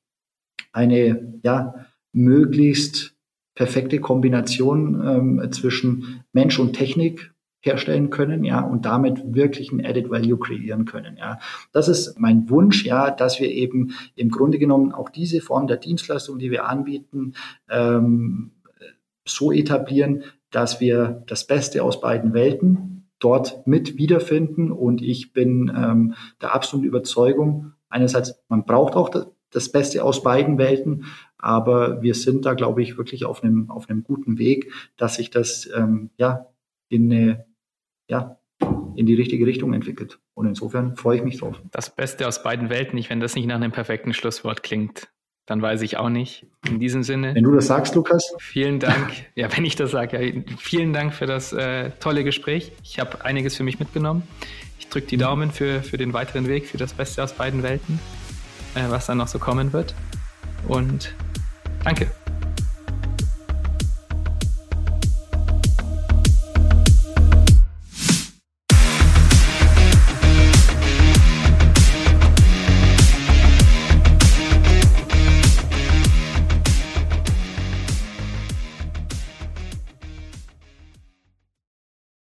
eine ja, möglichst perfekte Kombination ähm, zwischen Mensch und Technik herstellen können, ja, und damit wirklich ein Added Value kreieren können, ja. Das ist mein Wunsch, ja, dass wir eben im Grunde genommen auch diese Form der Dienstleistung, die wir anbieten, ähm, so etablieren, dass wir das Beste aus beiden Welten dort mit wiederfinden. Und ich bin ähm, der absoluten Überzeugung, einerseits, man braucht auch das, das Beste aus beiden Welten, aber wir sind da, glaube ich, wirklich auf einem, auf einem guten Weg, dass sich das ähm, ja in eine ja, in die richtige Richtung entwickelt. Und insofern freue ich mich drauf. Das Beste aus beiden Welten, nicht, wenn das nicht nach einem perfekten Schlusswort klingt, dann weiß ich auch nicht. In diesem Sinne. Wenn du das sagst, Lukas. Vielen Dank. ja, wenn ich das sage. Ja, vielen Dank für das äh, tolle Gespräch. Ich habe einiges für mich mitgenommen. Ich drücke die Daumen für, für den weiteren Weg, für das Beste aus beiden Welten, äh, was dann noch so kommen wird. Und danke.